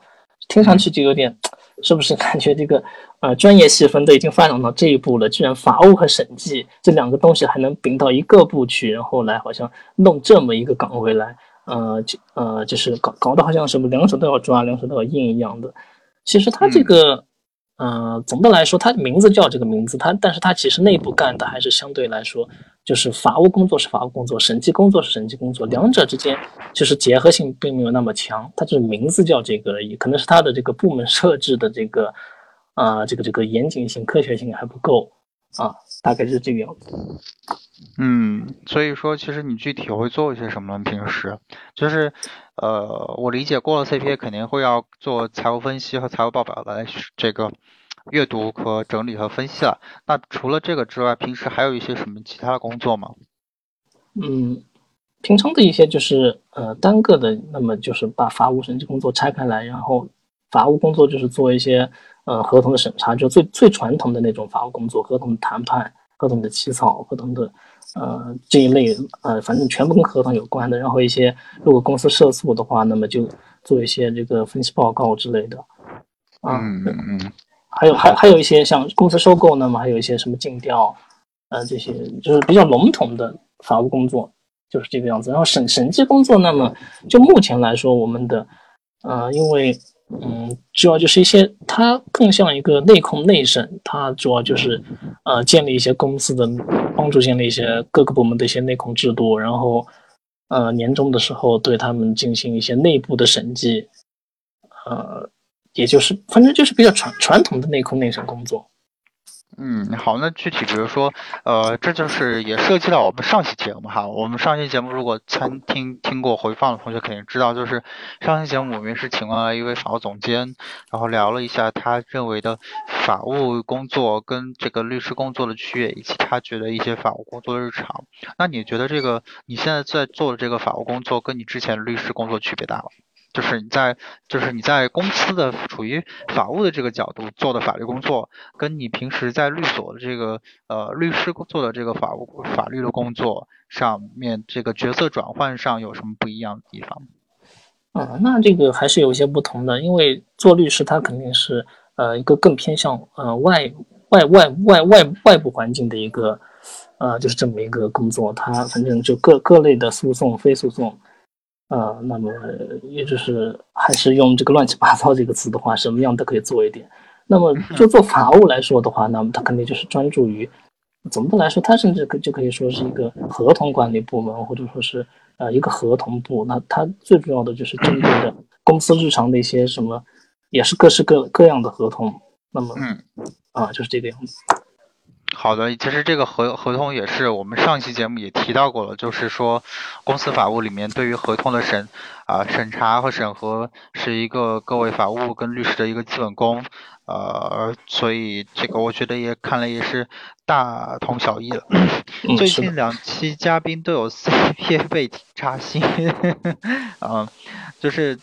听上去就有点。是不是感觉这个呃专业细分都已经发展到这一步了？居然法务和审计这两个东西还能并到一个部去，然后来好像弄这么一个岗位来，呃就呃就是搞搞得好像什么两手都要抓，两手都要硬一样的。其实他这个。嗯，总的来说，它名字叫这个名字，它，但是它其实内部干的还是相对来说，就是法务工作是法务工作，审计工作是审计工作，两者之间就是结合性并没有那么强，它就是名字叫这个而已，可能是它的这个部门设置的这个，啊，这个这个严谨性、科学性还不够啊，大概是这个样子。嗯，所以说，其实你具体会做一些什么？平时就是，呃，我理解过了 CPA 肯定会要做财务分析和财务报表的这个阅读和整理和分析了。那除了这个之外，平时还有一些什么其他的工作吗？嗯，平常的一些就是呃单个的，那么就是把法务审计工作拆开来，然后法务工作就是做一些呃合同的审查，就最最传统的那种法务工作，合同的谈判、合同的起草、合同的。呃，这一类呃，反正全部跟合同有关的，然后一些如果公司涉诉的话，那么就做一些这个分析报告之类的。嗯嗯嗯。还有还还有一些像公司收购，那么还有一些什么尽调，呃，这些就是比较笼统的法务工作，就是这个样子。然后审审计工作，那么就目前来说，我们的呃，因为。嗯，主要就是一些，它更像一个内控内审，它主要就是，呃，建立一些公司的，帮助建立一些各个部门的一些内控制度，然后，呃，年终的时候对他们进行一些内部的审计，呃，也就是反正就是比较传传统的内控内审工作。嗯，好，那具体比如说，呃，这就是也涉及到我们上期节目哈。我们上期节目如果参听听过回放的同学肯定知道，就是上期节目我们是请了一位法务总监，然后聊了一下他认为的法务工作跟这个律师工作的区别，以及他觉得一些法务工作日常。那你觉得这个你现在在做的这个法务工作跟你之前律师工作区别大吗？就是你在，就是你在公司的处于法务的这个角度做的法律工作，跟你平时在律所的这个呃律师做的这个法务法律的工作上面，这个角色转换上有什么不一样的地方？嗯，那这个还是有一些不同的，因为做律师他肯定是呃一个更偏向呃外外外外外外部环境的一个呃就是这么一个工作，他反正就各各类的诉讼、非诉讼。呃，那么也就是还是用这个乱七八糟这个词的话，什么样都可以做一点。那么就做法务来说的话，那么他肯定就是专注于，总的来说，他甚至可就可以说是一个合同管理部门，或者说是呃一个合同部。那他最重要的就是针对的公司日常的一些什么，也是各式各各样的合同。那么，嗯，啊，就是这个样子。好的，其实这个合合同也是我们上期节目也提到过了，就是说公司法务里面对于合同的审啊审查和审核是一个各位法务跟律师的一个基本功，呃，所以这个我觉得也看来也是大同小异了。最近两期嘉宾都有 CPA 背景扎心，啊，就是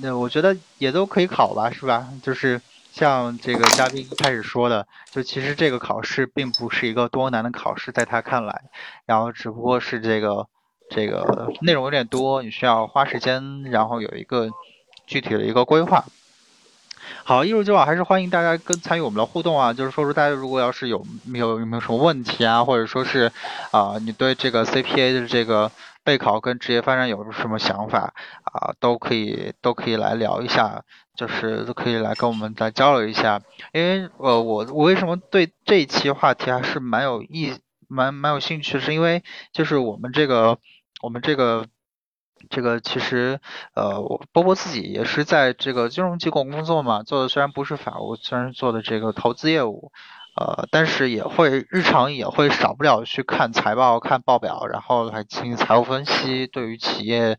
那我觉得也都可以考吧，是吧？就是。像这个嘉宾一开始说的，就其实这个考试并不是一个多难的考试，在他看来，然后只不过是这个这个内容有点多，你需要花时间，然后有一个具体的一个规划。好，一如既往，还是欢迎大家跟参与我们的互动啊，就是说说大家如果要是有没有有没有什么问题啊，或者说是啊，你对这个 CPA 的这个备考跟职业发展有什么想法啊，都可以都可以来聊一下。就是都可以来跟我们来交流一下，因为呃我我为什么对这一期话题还是蛮有意蛮蛮有兴趣，是因为就是我们这个我们这个这个其实呃波波自己也是在这个金融机构工作嘛，做的虽然不是法务，虽然做的这个投资业务，呃但是也会日常也会少不了去看财报、看报表，然后来进行财务分析，对于企业。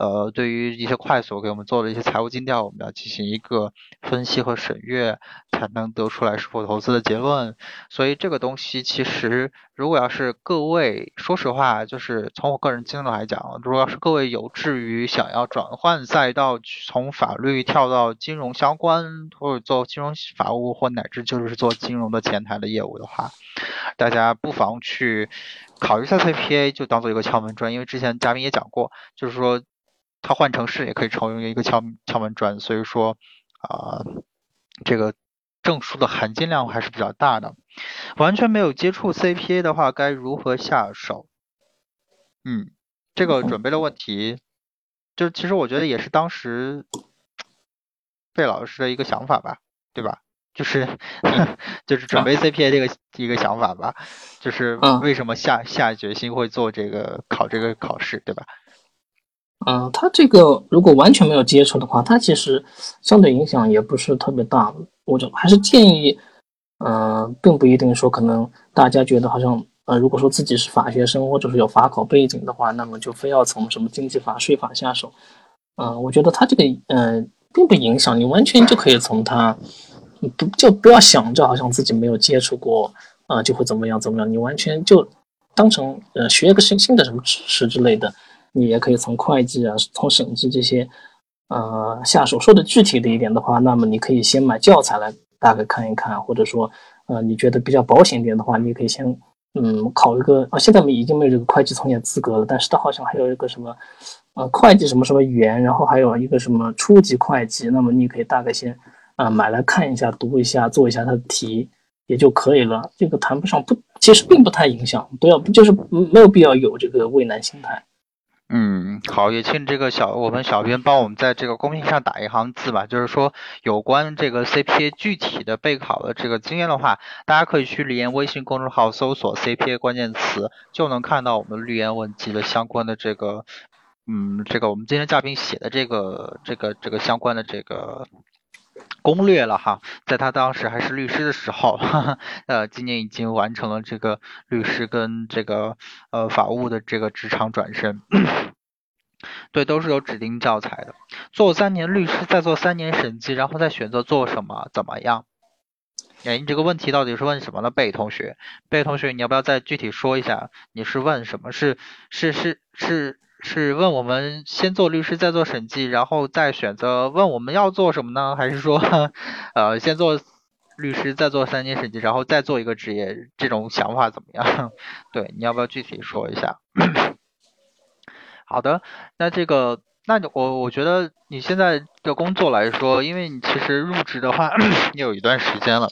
呃，对于一些快速给我们做的一些财务尽调，我们要进行一个分析和审阅，才能得出来是否投资的结论。所以这个东西其实，如果要是各位，说实话，就是从我个人经历来讲，如果要是各位有志于想要转换赛道，从法律跳到金融相关，或者做金融法务，或乃至就是做金融的前台的业务的话，大家不妨去考虑一下 CPA，就当做一个敲门砖。因为之前嘉宾也讲过，就是说。它换成是也可以成为一个敲敲门砖，所以说啊，这个证书的含金量还是比较大的。完全没有接触 CPA 的话，该如何下手？嗯，这个准备的问题，就其实我觉得也是当时费老师的一个想法吧，对吧？就是 就是准备 CPA 这个一个想法吧，就是为什么下下决心会做这个考这个考试，对吧？嗯，他这个如果完全没有接触的话，他其实相对影响也不是特别大。我就还是建议，嗯，并不一定说可能大家觉得好像，呃，如果说自己是法学生或者是有法考背景的话，那么就非要从什么经济法、税法下手。嗯，我觉得他这个，嗯，并不影响你，完全就可以从他，不就不要想着好像自己没有接触过，啊，就会怎么样怎么样，你完全就当成呃学一个新新的什么知识之类的。你也可以从会计啊，从审计这些，呃，下手。说的具体的一点的话，那么你可以先买教材来大概看一看，或者说，呃，你觉得比较保险点的话，你可以先，嗯，考一个啊。现在已经没有这个会计从业资格了，但是它好像还有一个什么，呃，会计什么什么员，然后还有一个什么初级会计。那么你可以大概先，啊，买来看一下，读一下，做一下它的题也就可以了。这个谈不上不，其实并不太影响，不要就是没有必要有这个畏难心态。嗯，好，也请这个小我们小编帮我们在这个公屏上打一行字吧，就是说有关这个 CPA 具体的备考的这个经验的话，大家可以去绿言微信公众号搜索 CPA 关键词，就能看到我们绿言文集的相关的这个，嗯，这个我们今天嘉宾写的这个这个这个相关的这个攻略了哈，在他当时还是律师的时候，呃，今年已经完成了这个律师跟这个呃法务的这个职场转身。对，都是有指定教材的。做三年律师，再做三年审计，然后再选择做什么，怎么样？哎，你这个问题到底是问什么呢？贝同学，贝同学，你要不要再具体说一下？你是问什么？是是是是是问我们先做律师，再做审计，然后再选择问我们要做什么呢？还是说，呃，先做律师，再做三年审计，然后再做一个职业？这种想法怎么样？对，你要不要具体说一下？好的，那这个，那我我觉得你现在的工作来说，因为你其实入职的话 也有一段时间了，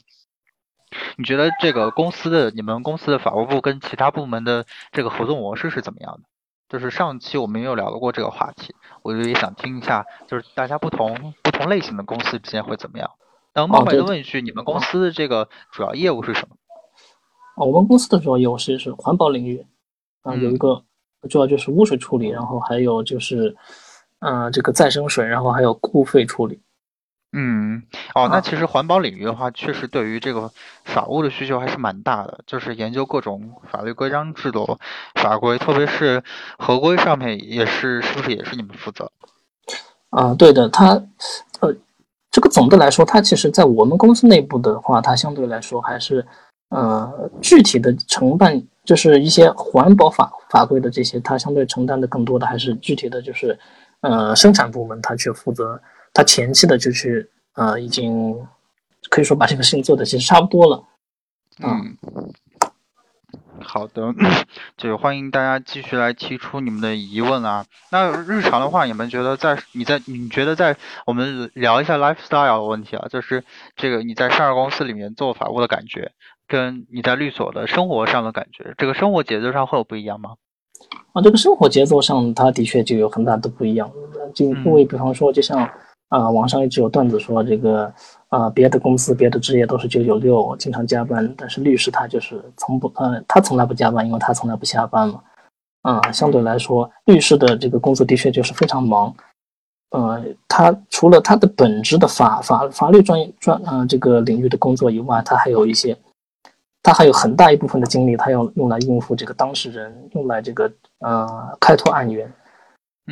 你觉得这个公司的你们公司的法务部跟其他部门的这个合作模式是怎么样的？就是上期我们也有聊过这个话题，我就也想听一下，就是大家不同不同类型的公司之间会怎么样？能冒昧的问一句，你们公司的这个主要业务是什么？哦，我们公司的主要业务其实是环保领域，啊，有一个。主要就是污水处理，然后还有就是，嗯，这个再生水，然后还有固废处理。嗯，哦，那其实环保领域的话，确实对于这个法务的需求还是蛮大的，就是研究各种法律规章制度、法规，特别是合规上面也是，是不是也是你们负责？啊，对的，它，呃，这个总的来说，它其实在我们公司内部的话，它相对来说还是，呃，具体的承办。就是一些环保法法规的这些，它相对承担的更多的还是具体的，就是呃生产部门，它去负责，他前期的就去呃已经可以说把这个事情做的其实差不多了。嗯，好的，就 欢迎大家继续来提出你们的疑问啊。那日常的话，你们觉得在你在你觉得在我们聊一下 lifestyle 的问题啊，就是这个你在上市公司里面做法务的感觉。跟你在律所的生活上的感觉，这个生活节奏上会有不一样吗？啊，这个生活节奏上，它的确就有很大的不一样。就因为比方说，就像啊，网上一直有段子说，这个啊，别的公司、别的职业都是九九六，经常加班，但是律师他就是从不呃，他从来不加班，因为他从来不下班嘛。啊，相对来说，律师的这个工作的确就是非常忙。呃，他除了他的本职的法法法律专业专呃这个领域的工作以外，他还有一些。他还有很大一部分的精力，他要用来应付这个当事人，用来这个呃开拓案源，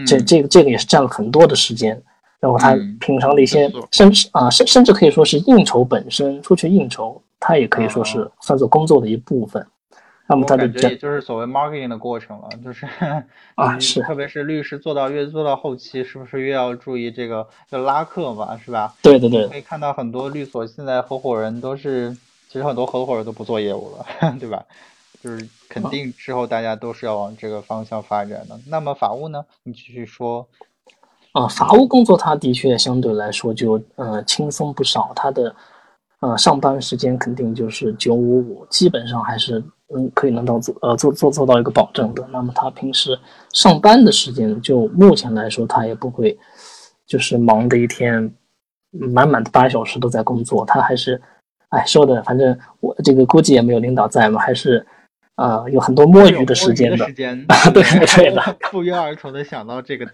这这个这个也是占了很多的时间。然后他平常的一些甚至啊甚甚至可以说是应酬本身，出去应酬，他也可以说是算作工作的一部分。那么他的这就是所谓 marketing 的过程了，就是啊 是，特别是律师做到越做到后期，是不是越要注意这个要拉客嘛，是吧？对对对，可以看到很多律所现在合伙人都是。其实很多合伙人都不做业务了，对吧？就是肯定之后大家都是要往这个方向发展的。那么法务呢？你继续说。啊，法务工作它的确相对来说就呃轻松不少。它的呃上班时间肯定就是九五五，基本上还是嗯可以能到做呃做做做到一个保证的。那么他平时上班的时间，就目前来说，他也不会就是忙的一天满满的八小时都在工作，他还是。哎，说的，反正我这个估计也没有领导在嘛，还是，呃，有很多摸鱼的时间的。时间，对对的。不约而同的想到这个词，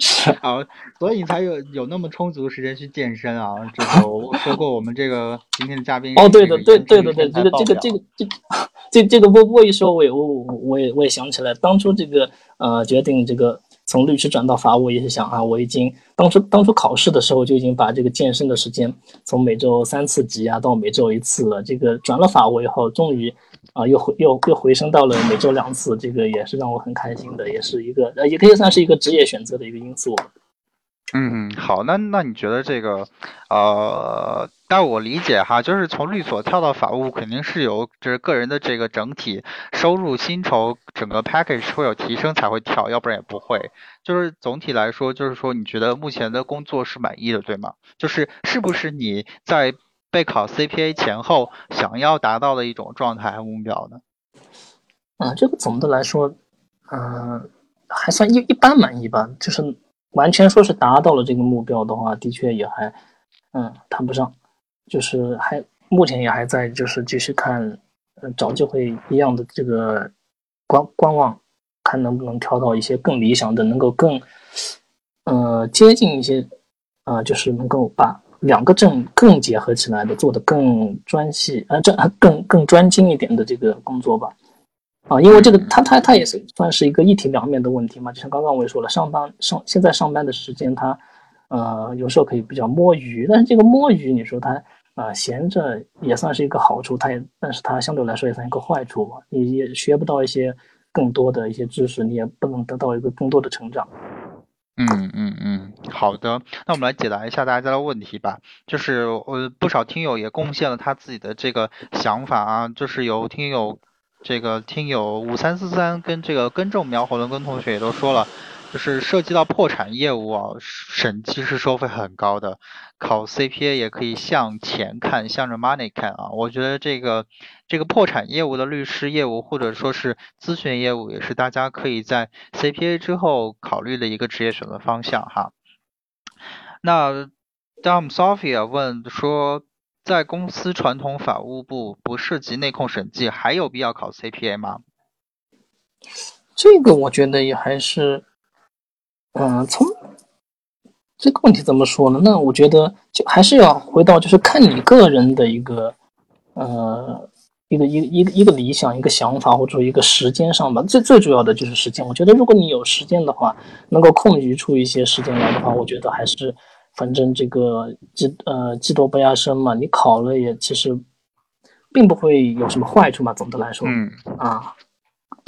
是啊，所以你才有有那么充足的时间去健身啊。这个我说过，我们这个今天的嘉宾哦，对的，对对的对，这个这个这个这这这个波波一说，我也我我也我也想起来，当初这个呃决定这个。从律师转到法务也是想啊，我已经当初当初考试的时候就已经把这个健身的时间从每周三次挤压到每周一次了。这个转了法务以后，终于啊又回又又回升到了每周两次，这个也是让我很开心的，也是一个呃也可以算是一个职业选择的一个因素。嗯，好，那那你觉得这个，呃，但我理解哈，就是从律所跳到法务，肯定是有就是个人的这个整体收入、薪酬整个 package 会有提升才会跳，要不然也不会。就是总体来说，就是说你觉得目前的工作是满意的，对吗？就是是不是你在备考 CPA 前后想要达到的一种状态和目标呢？啊，这个总的来说，嗯，还算一一般满意吧，就是。完全说是达到了这个目标的话，的确也还，嗯，谈不上，就是还目前也还在，就是继续看，嗯，找机会一样的这个观观望，看能不能挑到一些更理想的，能够更，呃，接近一些，啊，就是能够把两个证更结合起来的，做的更专细，呃，这更更专精一点的这个工作吧。啊，因为这个他他他也是算是一个一体两面的问题嘛。就像刚刚我也说了，上班上现在上班的时间，他呃有时候可以比较摸鱼，但是这个摸鱼，你说他啊闲着也算是一个好处，他也但是他相对来说也算一个坏处嘛。你也学不到一些更多的一些知识，你也不能得到一个更多的成长。嗯嗯嗯，好的，那我们来解答一下大家的问题吧。就是呃不少听友也贡献了他自己的这个想法啊，就是有听友。这个听友五三四三跟这个根正苗火龙跟同学也都说了，就是涉及到破产业务啊，审计是收费很高的，考 CPA 也可以向前看，向着 money 看啊。我觉得这个这个破产业务的律师业务或者说是咨询业务，也是大家可以在 CPA 之后考虑的一个职业选择方向哈。那 Dom Sophia 问说。在公司传统法务部不涉及内控审计，还有必要考 CPA 吗？这个我觉得也还是，嗯，从这个问题怎么说呢？那我觉得就还是要回到，就是看你个人的一个，呃，一个一个一个一个理想、一个想法，或者说一个时间上吧。最最主要的就是时间。我觉得如果你有时间的话，能够空余出一些时间来的话，我觉得还是。反正这个技呃技多不压身嘛，你考了也其实并不会有什么坏处嘛。总的来说，嗯啊，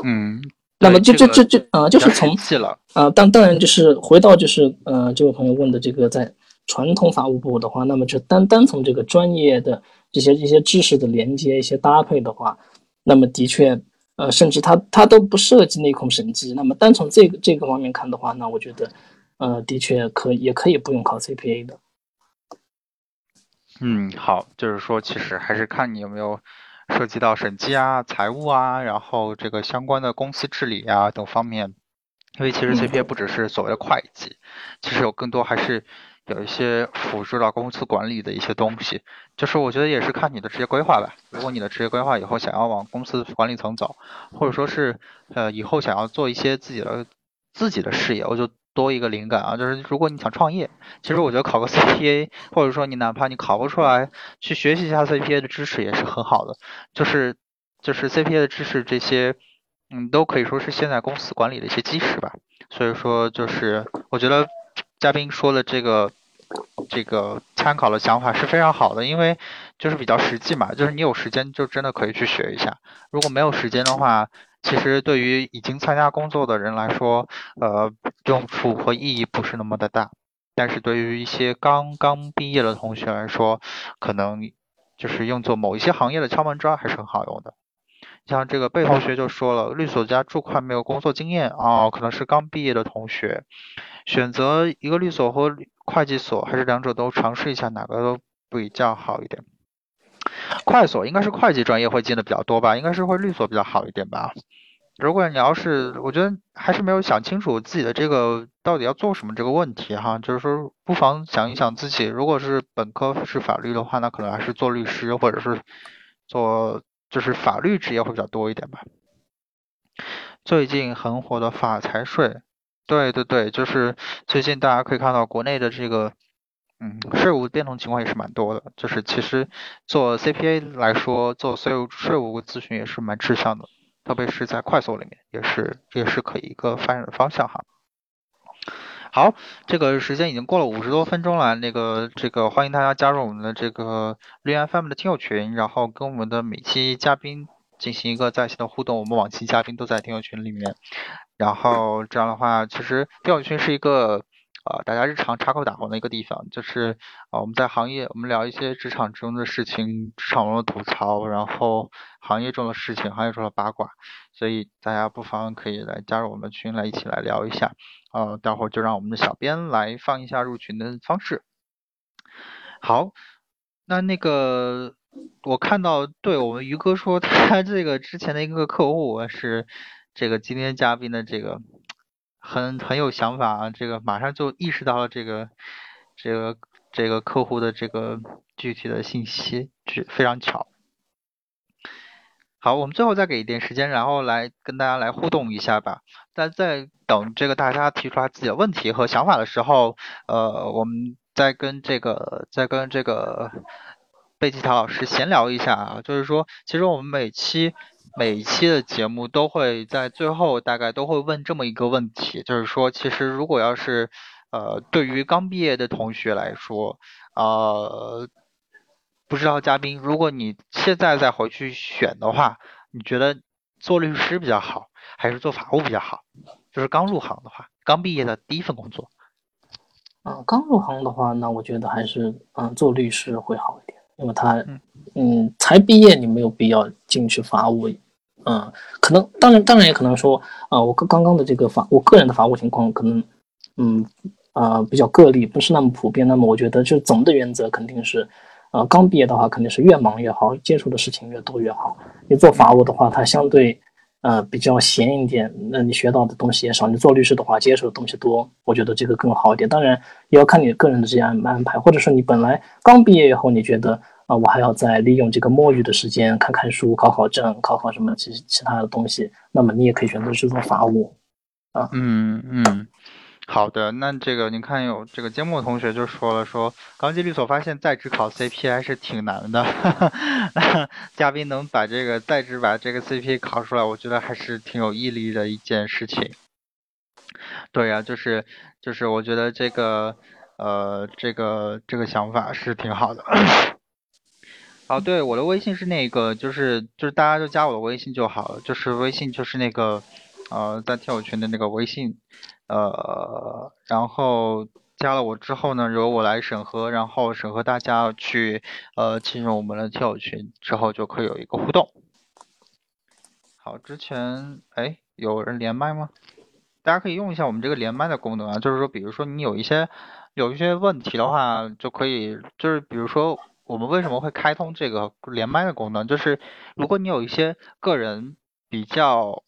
嗯，那么就就就就呃就是从了啊，当当然就是回到就是呃这位朋友问的这个在传统法务部的话，那么就单单从这个专业的这些一些知识的连接一些搭配的话，那么的确呃甚至它它都不涉及内控审计。那么单从这个这个方面看的话，那我觉得。呃，的确可也可以不用考 CPA 的。嗯，好，就是说，其实还是看你有没有涉及到审计啊、财务啊，然后这个相关的公司治理啊等方面。因为其实 CPA 不只是所谓的会计，其实有更多还是有一些辅助到公司管理的一些东西。就是我觉得也是看你的职业规划吧。如果你的职业规划以后想要往公司管理层走，或者说是呃以后想要做一些自己的自己的事业，我就。多一个灵感啊，就是如果你想创业，其实我觉得考个 CPA，或者说你哪怕你考不出来，去学习一下 CPA 的知识也是很好的。就是就是 CPA 的知识这些，嗯，都可以说是现在公司管理的一些基石吧。所以说，就是我觉得嘉宾说的这个这个参考的想法是非常好的，因为就是比较实际嘛，就是你有时间就真的可以去学一下，如果没有时间的话。其实对于已经参加工作的人来说，呃，用处和意义不是那么的大。但是对于一些刚刚毕业的同学来说，可能就是用作某一些行业的敲门砖还是很好用的。像这个贝同学就说了，律所加注会没有工作经验啊，可能是刚毕业的同学，选择一个律所和会计所，还是两者都尝试一下，哪个都比较好一点。会所应该是会计专业会进的比较多吧，应该是会律所比较好一点吧。如果你要是，我觉得还是没有想清楚自己的这个到底要做什么这个问题哈，就是说不妨想一想自己，如果是本科是法律的话，那可能还是做律师或者是做就是法律职业会比较多一点吧。最近很火的法财税，对对对，就是最近大家可以看到国内的这个。嗯，税务变动情况也是蛮多的，就是其实做 CPA 来说，做税务税务咨询也是蛮吃香的，特别是在快速里面，也是也是可以一个发展的方向哈。好，这个时间已经过了五十多分钟了，那个这个欢迎大家加入我们的这个绿 FM 的听友群，然后跟我们的每期嘉宾进行一个在线的互动，我们往期嘉宾都在听友群里面，然后这样的话，其实听友群是一个。啊，大家日常插口打诨的一个地方，就是啊，我们在行业，我们聊一些职场中的事情，职场中的吐槽，然后行业中的事情，行业中的八卦，所以大家不妨可以来加入我们群来一起来聊一下。呃，待会儿就让我们的小编来放一下入群的方式。好，那那个我看到，对我们于哥说他这个之前的一个客户是这个今天嘉宾的这个。很很有想法啊，这个马上就意识到了这个这个这个客户的这个具体的信息，是非常巧。好，我们最后再给一点时间，然后来跟大家来互动一下吧。在在等这个大家提出来自己的问题和想法的时候，呃，我们再跟这个再跟这个贝吉塔老师闲聊一下啊，就是说，其实我们每期每期的节目都会在最后大概都会问这么一个问题，就是说，其实如果要是呃对于刚毕业的同学来说，呃，不知道嘉宾，如果你现在再回去选的话，你觉得做律师比较好，还是做法务比较好？就是刚入行的话，刚毕业的第一份工作。啊，刚入行的话，那我觉得还是嗯做律师会好一点，因为他嗯才毕业，你没有必要进去法务，嗯，可能当然当然也可能说啊，我刚刚刚的这个法，我个人的法务情况可能嗯啊比较个例，不是那么普遍。那么我觉得就总的原则肯定是，呃，刚毕业的话肯定是越忙越好，接触的事情越多越好。你做法务的话，它相对。呃，比较闲一点，那你学到的东西也少。你做律师的话，接触的东西多，我觉得这个更好一点。当然，也要看你个人的这样安排，或者说你本来刚毕业以后，你觉得啊，我还要再利用这个摸鱼的时间，看看书，考考证，考考什么其其他的东西，那么你也可以选择去做法务，啊，嗯嗯。好的，那这个您看有这个节目同学就说了，说刚进律所发现在职考 CP 还是挺难的，嘉宾能把这个在职把这个 CP 考出来，我觉得还是挺有毅力的一件事情。对呀，就是就是我觉得这个呃这个这个想法是挺好的。哦，对，我的微信是那个就是就是大家就加我的微信就好了，就是微信就是那个呃在听友群的那个微信。呃，然后加了我之后呢，由我来审核，然后审核大家去呃进入我们的听友群之后，就可以有一个互动。好，之前哎有人连麦吗？大家可以用一下我们这个连麦的功能啊，就是说，比如说你有一些有一些问题的话，就可以就是比如说我们为什么会开通这个连麦的功能，就是如果你有一些个人比较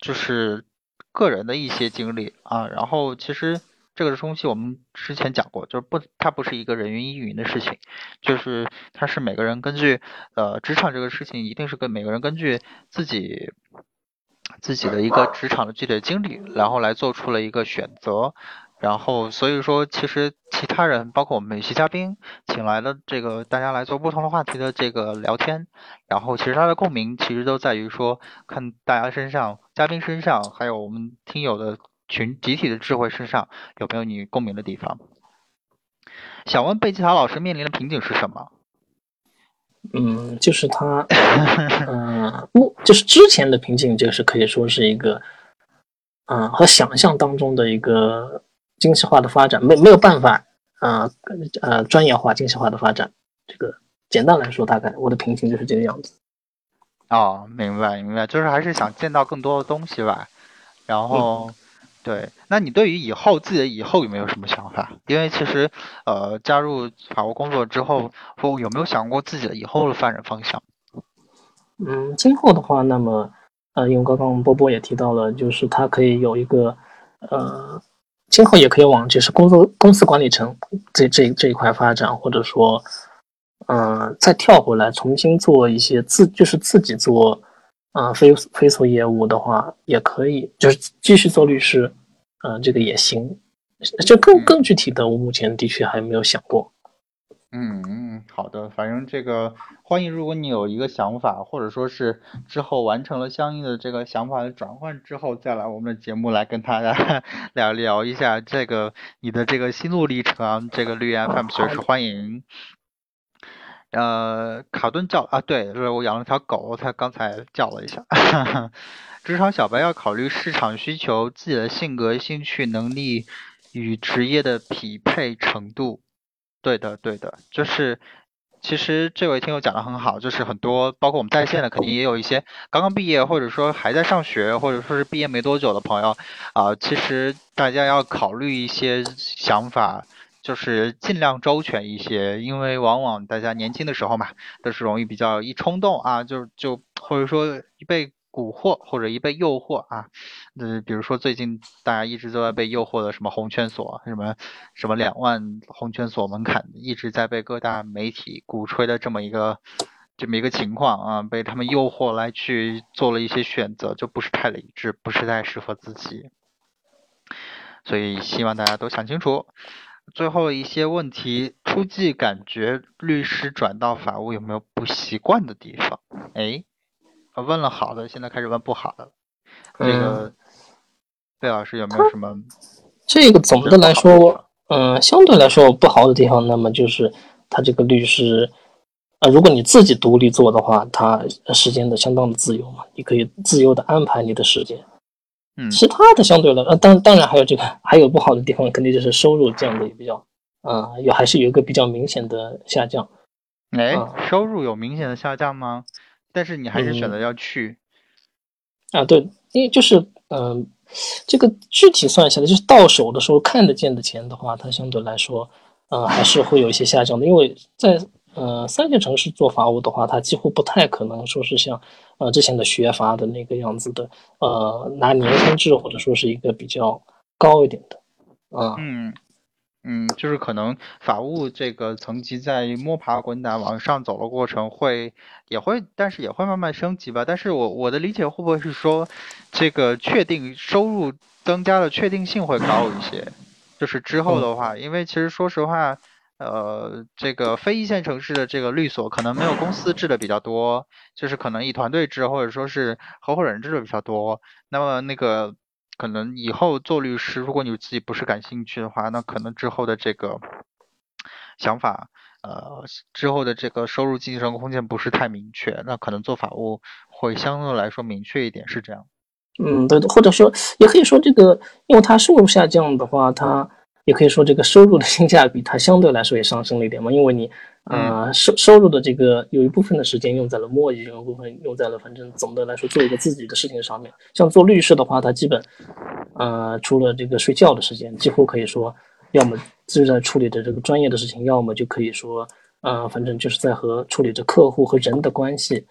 就是。个人的一些经历啊，然后其实这个东西我们之前讲过，就是不，它不是一个人云亦云的事情，就是它是每个人根据呃职场这个事情，一定是跟每个人根据自己自己的一个职场的具体的经历，然后来做出了一个选择。然后，所以说，其实其他人，包括我们每期嘉宾请来的这个大家来做不同的话题的这个聊天，然后其实它的共鸣其实都在于说，看大家身上、嘉宾身上，还有我们听友的群集体的智慧身上有没有你共鸣的地方。想问贝吉塔老师面临的瓶颈是什么？嗯，就是他，嗯，目，就是之前的瓶颈，就是可以说是一个，嗯，和想象当中的一个。精细化的发展没没有办法，呃呃专业化、精细化的发展，这个简单来说，大概我的瓶颈就是这个样子。哦，明白明白，就是还是想见到更多的东西吧。然后，对，那你对于以后自己的以后有没有什么想法？因为其实，呃，加入法国工作之后，我有没有想过自己的以后的发展方向？嗯，今后的话，那么，呃，因为刚刚波波也提到了，就是他可以有一个，呃。今后也可以往就是工作公司管理层这这这一块发展，或者说，嗯，再跳回来重新做一些自就是自己做，啊非非所业务的话也可以，就是继续做律师，嗯，这个也行。就更更具体的，我目前的确还没有想过。嗯嗯，好的，反正这个欢迎，如果你有一个想法，或者说是之后完成了相应的这个想法的转换之后，再来我们的节目来跟大家 聊聊一下这个你的这个心路历程，这个绿 FM 随时欢迎。呃，卡顿叫啊，对，就是我养了条狗，它刚才叫了一下。职场小白要考虑市场需求、自己的性格、兴趣、能力与职业的匹配程度。对的，对的，就是其实这位听友讲的很好，就是很多包括我们在线的，肯定也有一些刚刚毕业或者说还在上学，或者说是毕业没多久的朋友啊。其实大家要考虑一些想法，就是尽量周全一些，因为往往大家年轻的时候嘛，都是容易比较一冲动啊，就就或者说一被。蛊惑或者一被诱惑啊，呃，比如说最近大家一直都在被诱惑的什么红圈锁，什么什么两万红圈锁门槛，一直在被各大媒体鼓吹的这么一个这么一个情况啊，被他们诱惑来去做了一些选择，就不是太理智，不是太适合自己，所以希望大家都想清楚。最后一些问题，初级感觉律师转到法务有没有不习惯的地方？哎，问了好的，现在开始问不好的。这个贝老师有没有什么？这个总的来说，嗯，相对来说不好的地方，那么就是他这个律师，啊，如果你自己独立做的话，他时间的相当的自由嘛，你可以自由的安排你的时间。嗯，其他的相对来，呃，当当然还有这个，还有不好的地方，肯定就是收入降的也比较，啊，有还是有一个比较明显的下降。哎，收入有明显的下降吗？但是你还是选择要去。啊，对，因为就是，嗯，这个具体算下来，就是到手的时候看得见的钱的话，它相对来说，呃，还是会有一些下降的，因为在。呃，三线城市做法务的话，它几乎不太可能说是像呃之前的学法的那个样子的，呃，拿年薪制或者说是一个比较高一点的，啊，嗯嗯，就是可能法务这个层级在摸爬滚打往上走的过程会也会，但是也会慢慢升级吧。但是我我的理解会不会是说，这个确定收入增加的确定性会高一些？就是之后的话，因为其实说实话。呃，这个非一线城市的这个律所可能没有公司制的比较多，就是可能以团队制或者说是合伙人制的比较多。那么那个可能以后做律师，如果你自己不是感兴趣的话，那可能之后的这个想法，呃，之后的这个收入晋升空间不是太明确，那可能做法务会相对来说明确一点，是这样。嗯，对的，或者说也可以说这个，因为它收入下降的话，它。也可以说，这个收入的性价比它相对来说也上升了一点嘛，因为你，呃，收收入的这个有一部分的时间用在了墨迹，有一部分用在了反正总的来说做一个自己的事情上面。像做律师的话，他基本，呃，除了这个睡觉的时间，几乎可以说，要么就在处理着这个专业的事情，要么就可以说，呃，反正就是在和处理着客户和人的关系。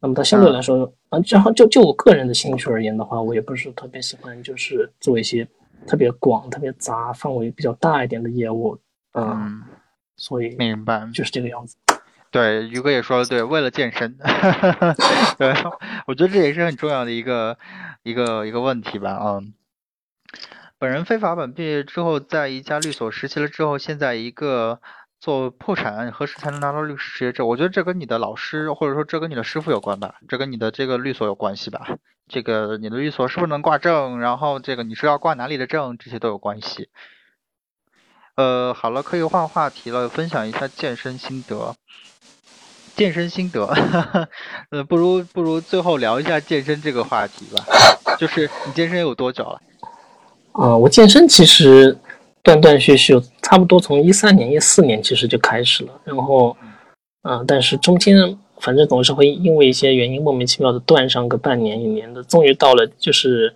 那么他相对来说，啊，然后就就我个人的兴趣而言的话，我也不是特别喜欢，就是做一些。特别广、特别杂、范围比较大一点的业务，嗯，所以明白就是这个样子。对，于哥也说的对，为了健身，对，我觉得这也是很重要的一个一个一个问题吧，嗯。本人非法本毕业之后，在一家律所实习了之后，现在一个做破产，何时才能拿到律师执业证？我觉得这跟你的老师，或者说这跟你的师傅有关吧，这跟你的这个律所有关系吧。这个你的律所是不是能挂证？然后这个你是要挂哪里的证？这些都有关系。呃，好了，可以换话题了，分享一下健身心得。健身心得，呃，不如不如最后聊一下健身这个话题吧。就是你健身有多久了？啊，我健身其实断断续续，差不多从一三年、一四年其实就开始了。然后，嗯，但是中间。反正总是会因为一些原因莫名其妙的断上个半年一年的，终于到了就是，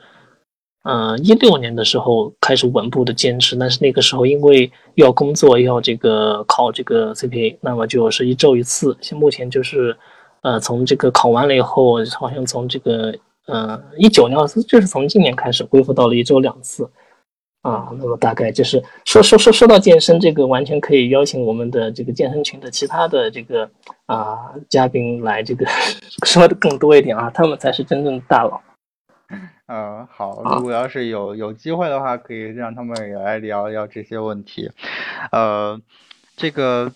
呃，一六年的时候开始稳步的坚持，但是那个时候因为要工作要这个考这个 CPA，那么就是一周一次。现目前就是，呃，从这个考完了以后，好像从这个呃一九年就是从今年开始恢复到了一周两次。啊，那么大概就是说说说说到健身这个，完全可以邀请我们的这个健身群的其他的这个啊嘉宾来这个说的更多一点啊，他们才是真正的大佬。嗯，好，如果要是有有机会的话，可以让他们也来聊聊这些问题。呃，这个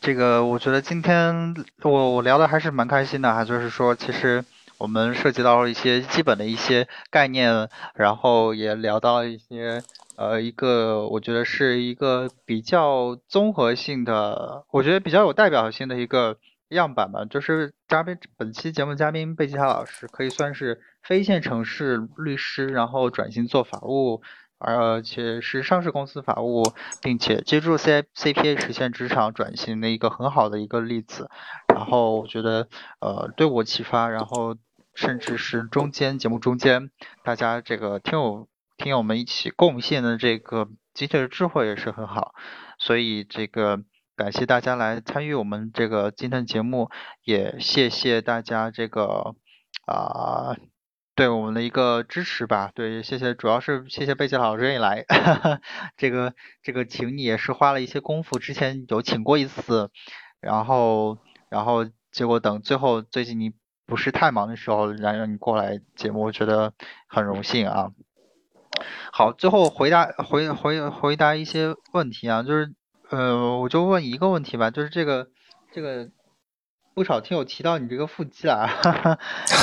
这个，我觉得今天我我聊的还是蛮开心的哈，就是说其实。我们涉及到了一些基本的一些概念，然后也聊到了一些呃一个我觉得是一个比较综合性的，我觉得比较有代表性的一个样板吧。就是嘉宾本期节目嘉宾贝吉塔老师可以算是非一线城市律师，然后转型做法务，而且是上市公司法务，并且借助 C CPA 实现职场转型的一个很好的一个例子。然后我觉得呃对我启发，然后。甚至是中间节目中间，大家这个听友听友们一起贡献的这个集体的智慧也是很好，所以这个感谢大家来参与我们这个今天的节目，也谢谢大家这个啊对我们的一个支持吧，对，谢谢，主要是谢谢贝姐老师愿意来，这个这个请你也是花了一些功夫，之前有请过一次，然后然后结果等最后最近你。不是太忙的时候，然让你过来节目，我觉得很荣幸啊。好，最后回答回回回答一些问题啊，就是呃，我就问一个问题吧，就是这个这个不少听友提到你这个腹肌了，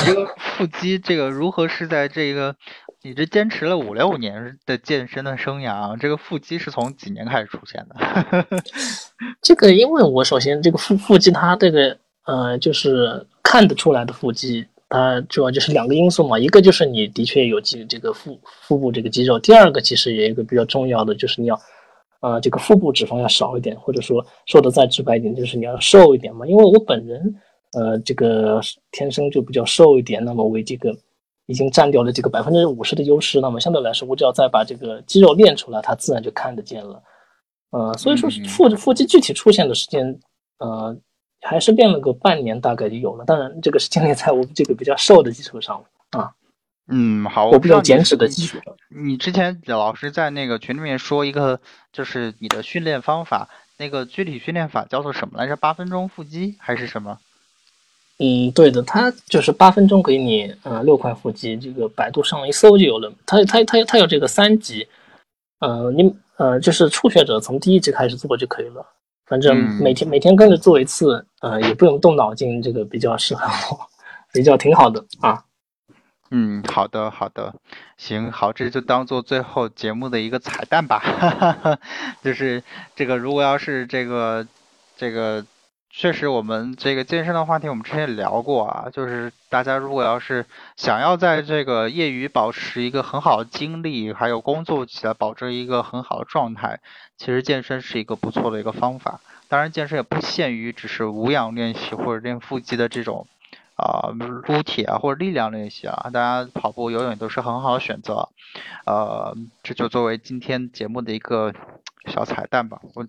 你这个腹肌这个如何是在这个你这坚持了五六年的健身的生涯，这个腹肌是从几年开始出现的？这个因为我首先这个腹腹肌它这个呃就是看得出来的腹肌。它主要就是两个因素嘛，一个就是你的确有肌这个腹腹部这个肌肉，第二个其实也有一个比较重要的就是你要，呃，这个腹部脂肪要少一点，或者说说的再直白一点，就是你要瘦一点嘛。因为我本人，呃，这个天生就比较瘦一点，那么为这个已经占掉了这个百分之五十的优势，那么相对来说，我只要再把这个肌肉练出来，它自然就看得见了。呃，所以说腹腹肌具体出现的时间，呃。还是练了个半年，大概就有了。当然，这个是建立在我这个比较瘦的基础上啊。嗯，好，我比较减脂的基础上。你之前老师在那个群里面说一个，就是你的训练方法，那个具体训练法叫做什么来着？八分钟腹肌还是什么？嗯，对的，它就是八分钟给你呃六块腹肌，这个百度上一搜就有了。它它它它有这个三级，呃，你呃就是初学者从第一级开始做就可以了。反正每天每天跟着做一次，呃，也不用动脑筋，这个比较适合我，比较挺好的啊。嗯，好的好的，行好，这就当做最后节目的一个彩蛋吧。就是这个，如果要是这个这个，确实我们这个健身的话题，我们之前也聊过啊。就是大家如果要是想要在这个业余保持一个很好的精力，还有工作起来保持一个很好的状态。其实健身是一个不错的一个方法，当然健身也不限于只是无氧练习或者练腹肌的这种啊撸铁啊或者力量练习啊，大家跑步、游泳都是很好的选择。呃，这就作为今天节目的一个小彩蛋吧。我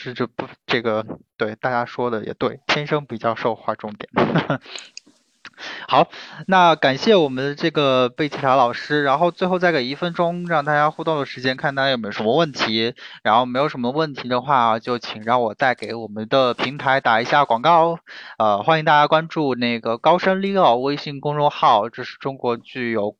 这这不这个对大家说的也对，天生比较瘦划重点。好，那感谢我们的这个贝奇塔老师，然后最后再给一分钟让大家互动的时间，看大家有没有什么问题。然后没有什么问题的话，就请让我再给我们的平台打一下广告。呃，欢迎大家关注那个高深 Leo 微信公众号，这是中国具有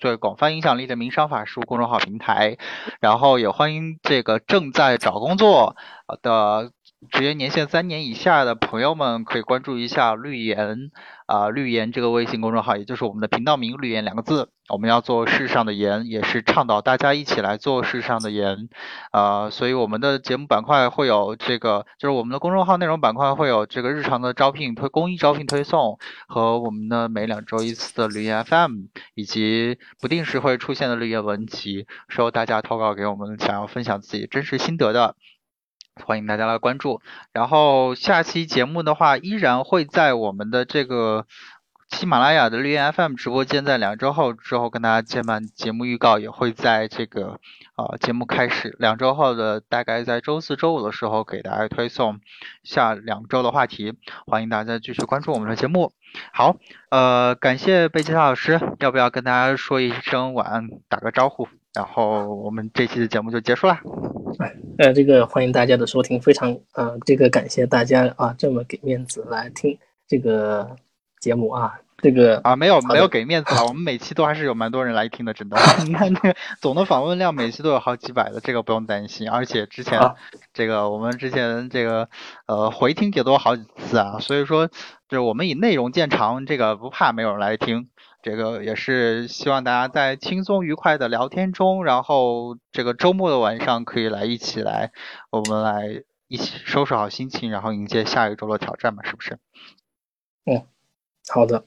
最广泛影响力的民商法术公众号平台。然后也欢迎这个正在找工作的。职业年限三年以下的朋友们可以关注一下绿言啊，绿言这个微信公众号，也就是我们的频道名“绿言”两个字。我们要做世上的盐，也是倡导大家一起来做世上的盐啊。所以我们的节目板块会有这个，就是我们的公众号内容板块会有这个日常的招聘推公益招聘推送，和我们的每两周一次的绿岩 FM，以及不定时会出现的绿岩文集，收大家投稿给我们想要分享自己真实心得的。欢迎大家来关注，然后下期节目的话，依然会在我们的这个喜马拉雅的绿叶 FM 直播间，在两周后之后跟大家见面。节目预告也会在这个呃节目开始两周后的大概在周四周五的时候给大家推送下两周的话题。欢迎大家继续关注我们的节目。好，呃，感谢贝吉塔老师，要不要跟大家说一声晚安，打个招呼？然后我们这期的节目就结束了。哎呃，这个欢迎大家的收听，非常呃，这个感谢大家啊，这么给面子来听这个节目啊，这个啊没有没有给面子啊，我们每期都还是有蛮多人来听的，真的。你看这个总的访问量，每期都有好几百的，这个不用担心。而且之前这个我们之前这个呃回听也多好几次啊，所以说就是我们以内容见长，这个不怕没有人来听。这个也是希望大家在轻松愉快的聊天中，然后这个周末的晚上可以来一起来，我们来一起收拾好心情，然后迎接下一周的挑战嘛，是不是？嗯，好的。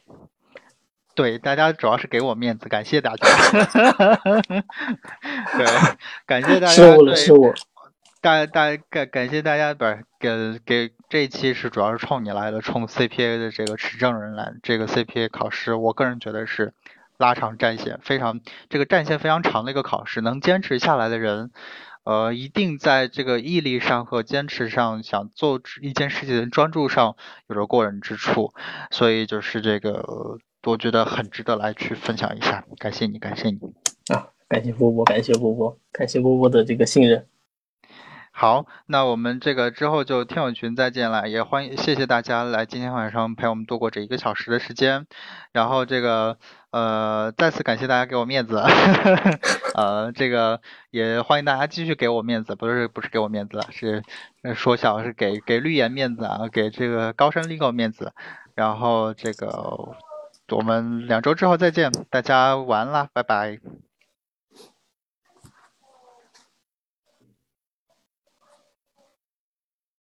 对，大家主要是给我面子，感谢大家。对，感谢大家。是我，是我。大大感感谢大家，不是给给这一期是主要是冲你来的，冲 CPA 的这个持证人来。这个 CPA 考试，我个人觉得是拉长战线，非常这个战线非常长的一个考试。能坚持下来的人，呃，一定在这个毅力上和坚持上，想做一件事情的专注上有着过人之处。所以就是这个，我觉得很值得来去分享一下。感谢你，感谢你啊！感谢波波，感谢波波，感谢波波的这个信任。好，那我们这个之后就听友群再见了，也欢迎谢谢大家来今天晚上陪我们度过这一个小时的时间，然后这个呃再次感谢大家给我面子，呃这个也欢迎大家继续给我面子，不是不是给我面子，是说笑是给给绿岩面子啊，给这个高山利够面子，然后这个我们两周之后再见，大家晚安啦，拜拜。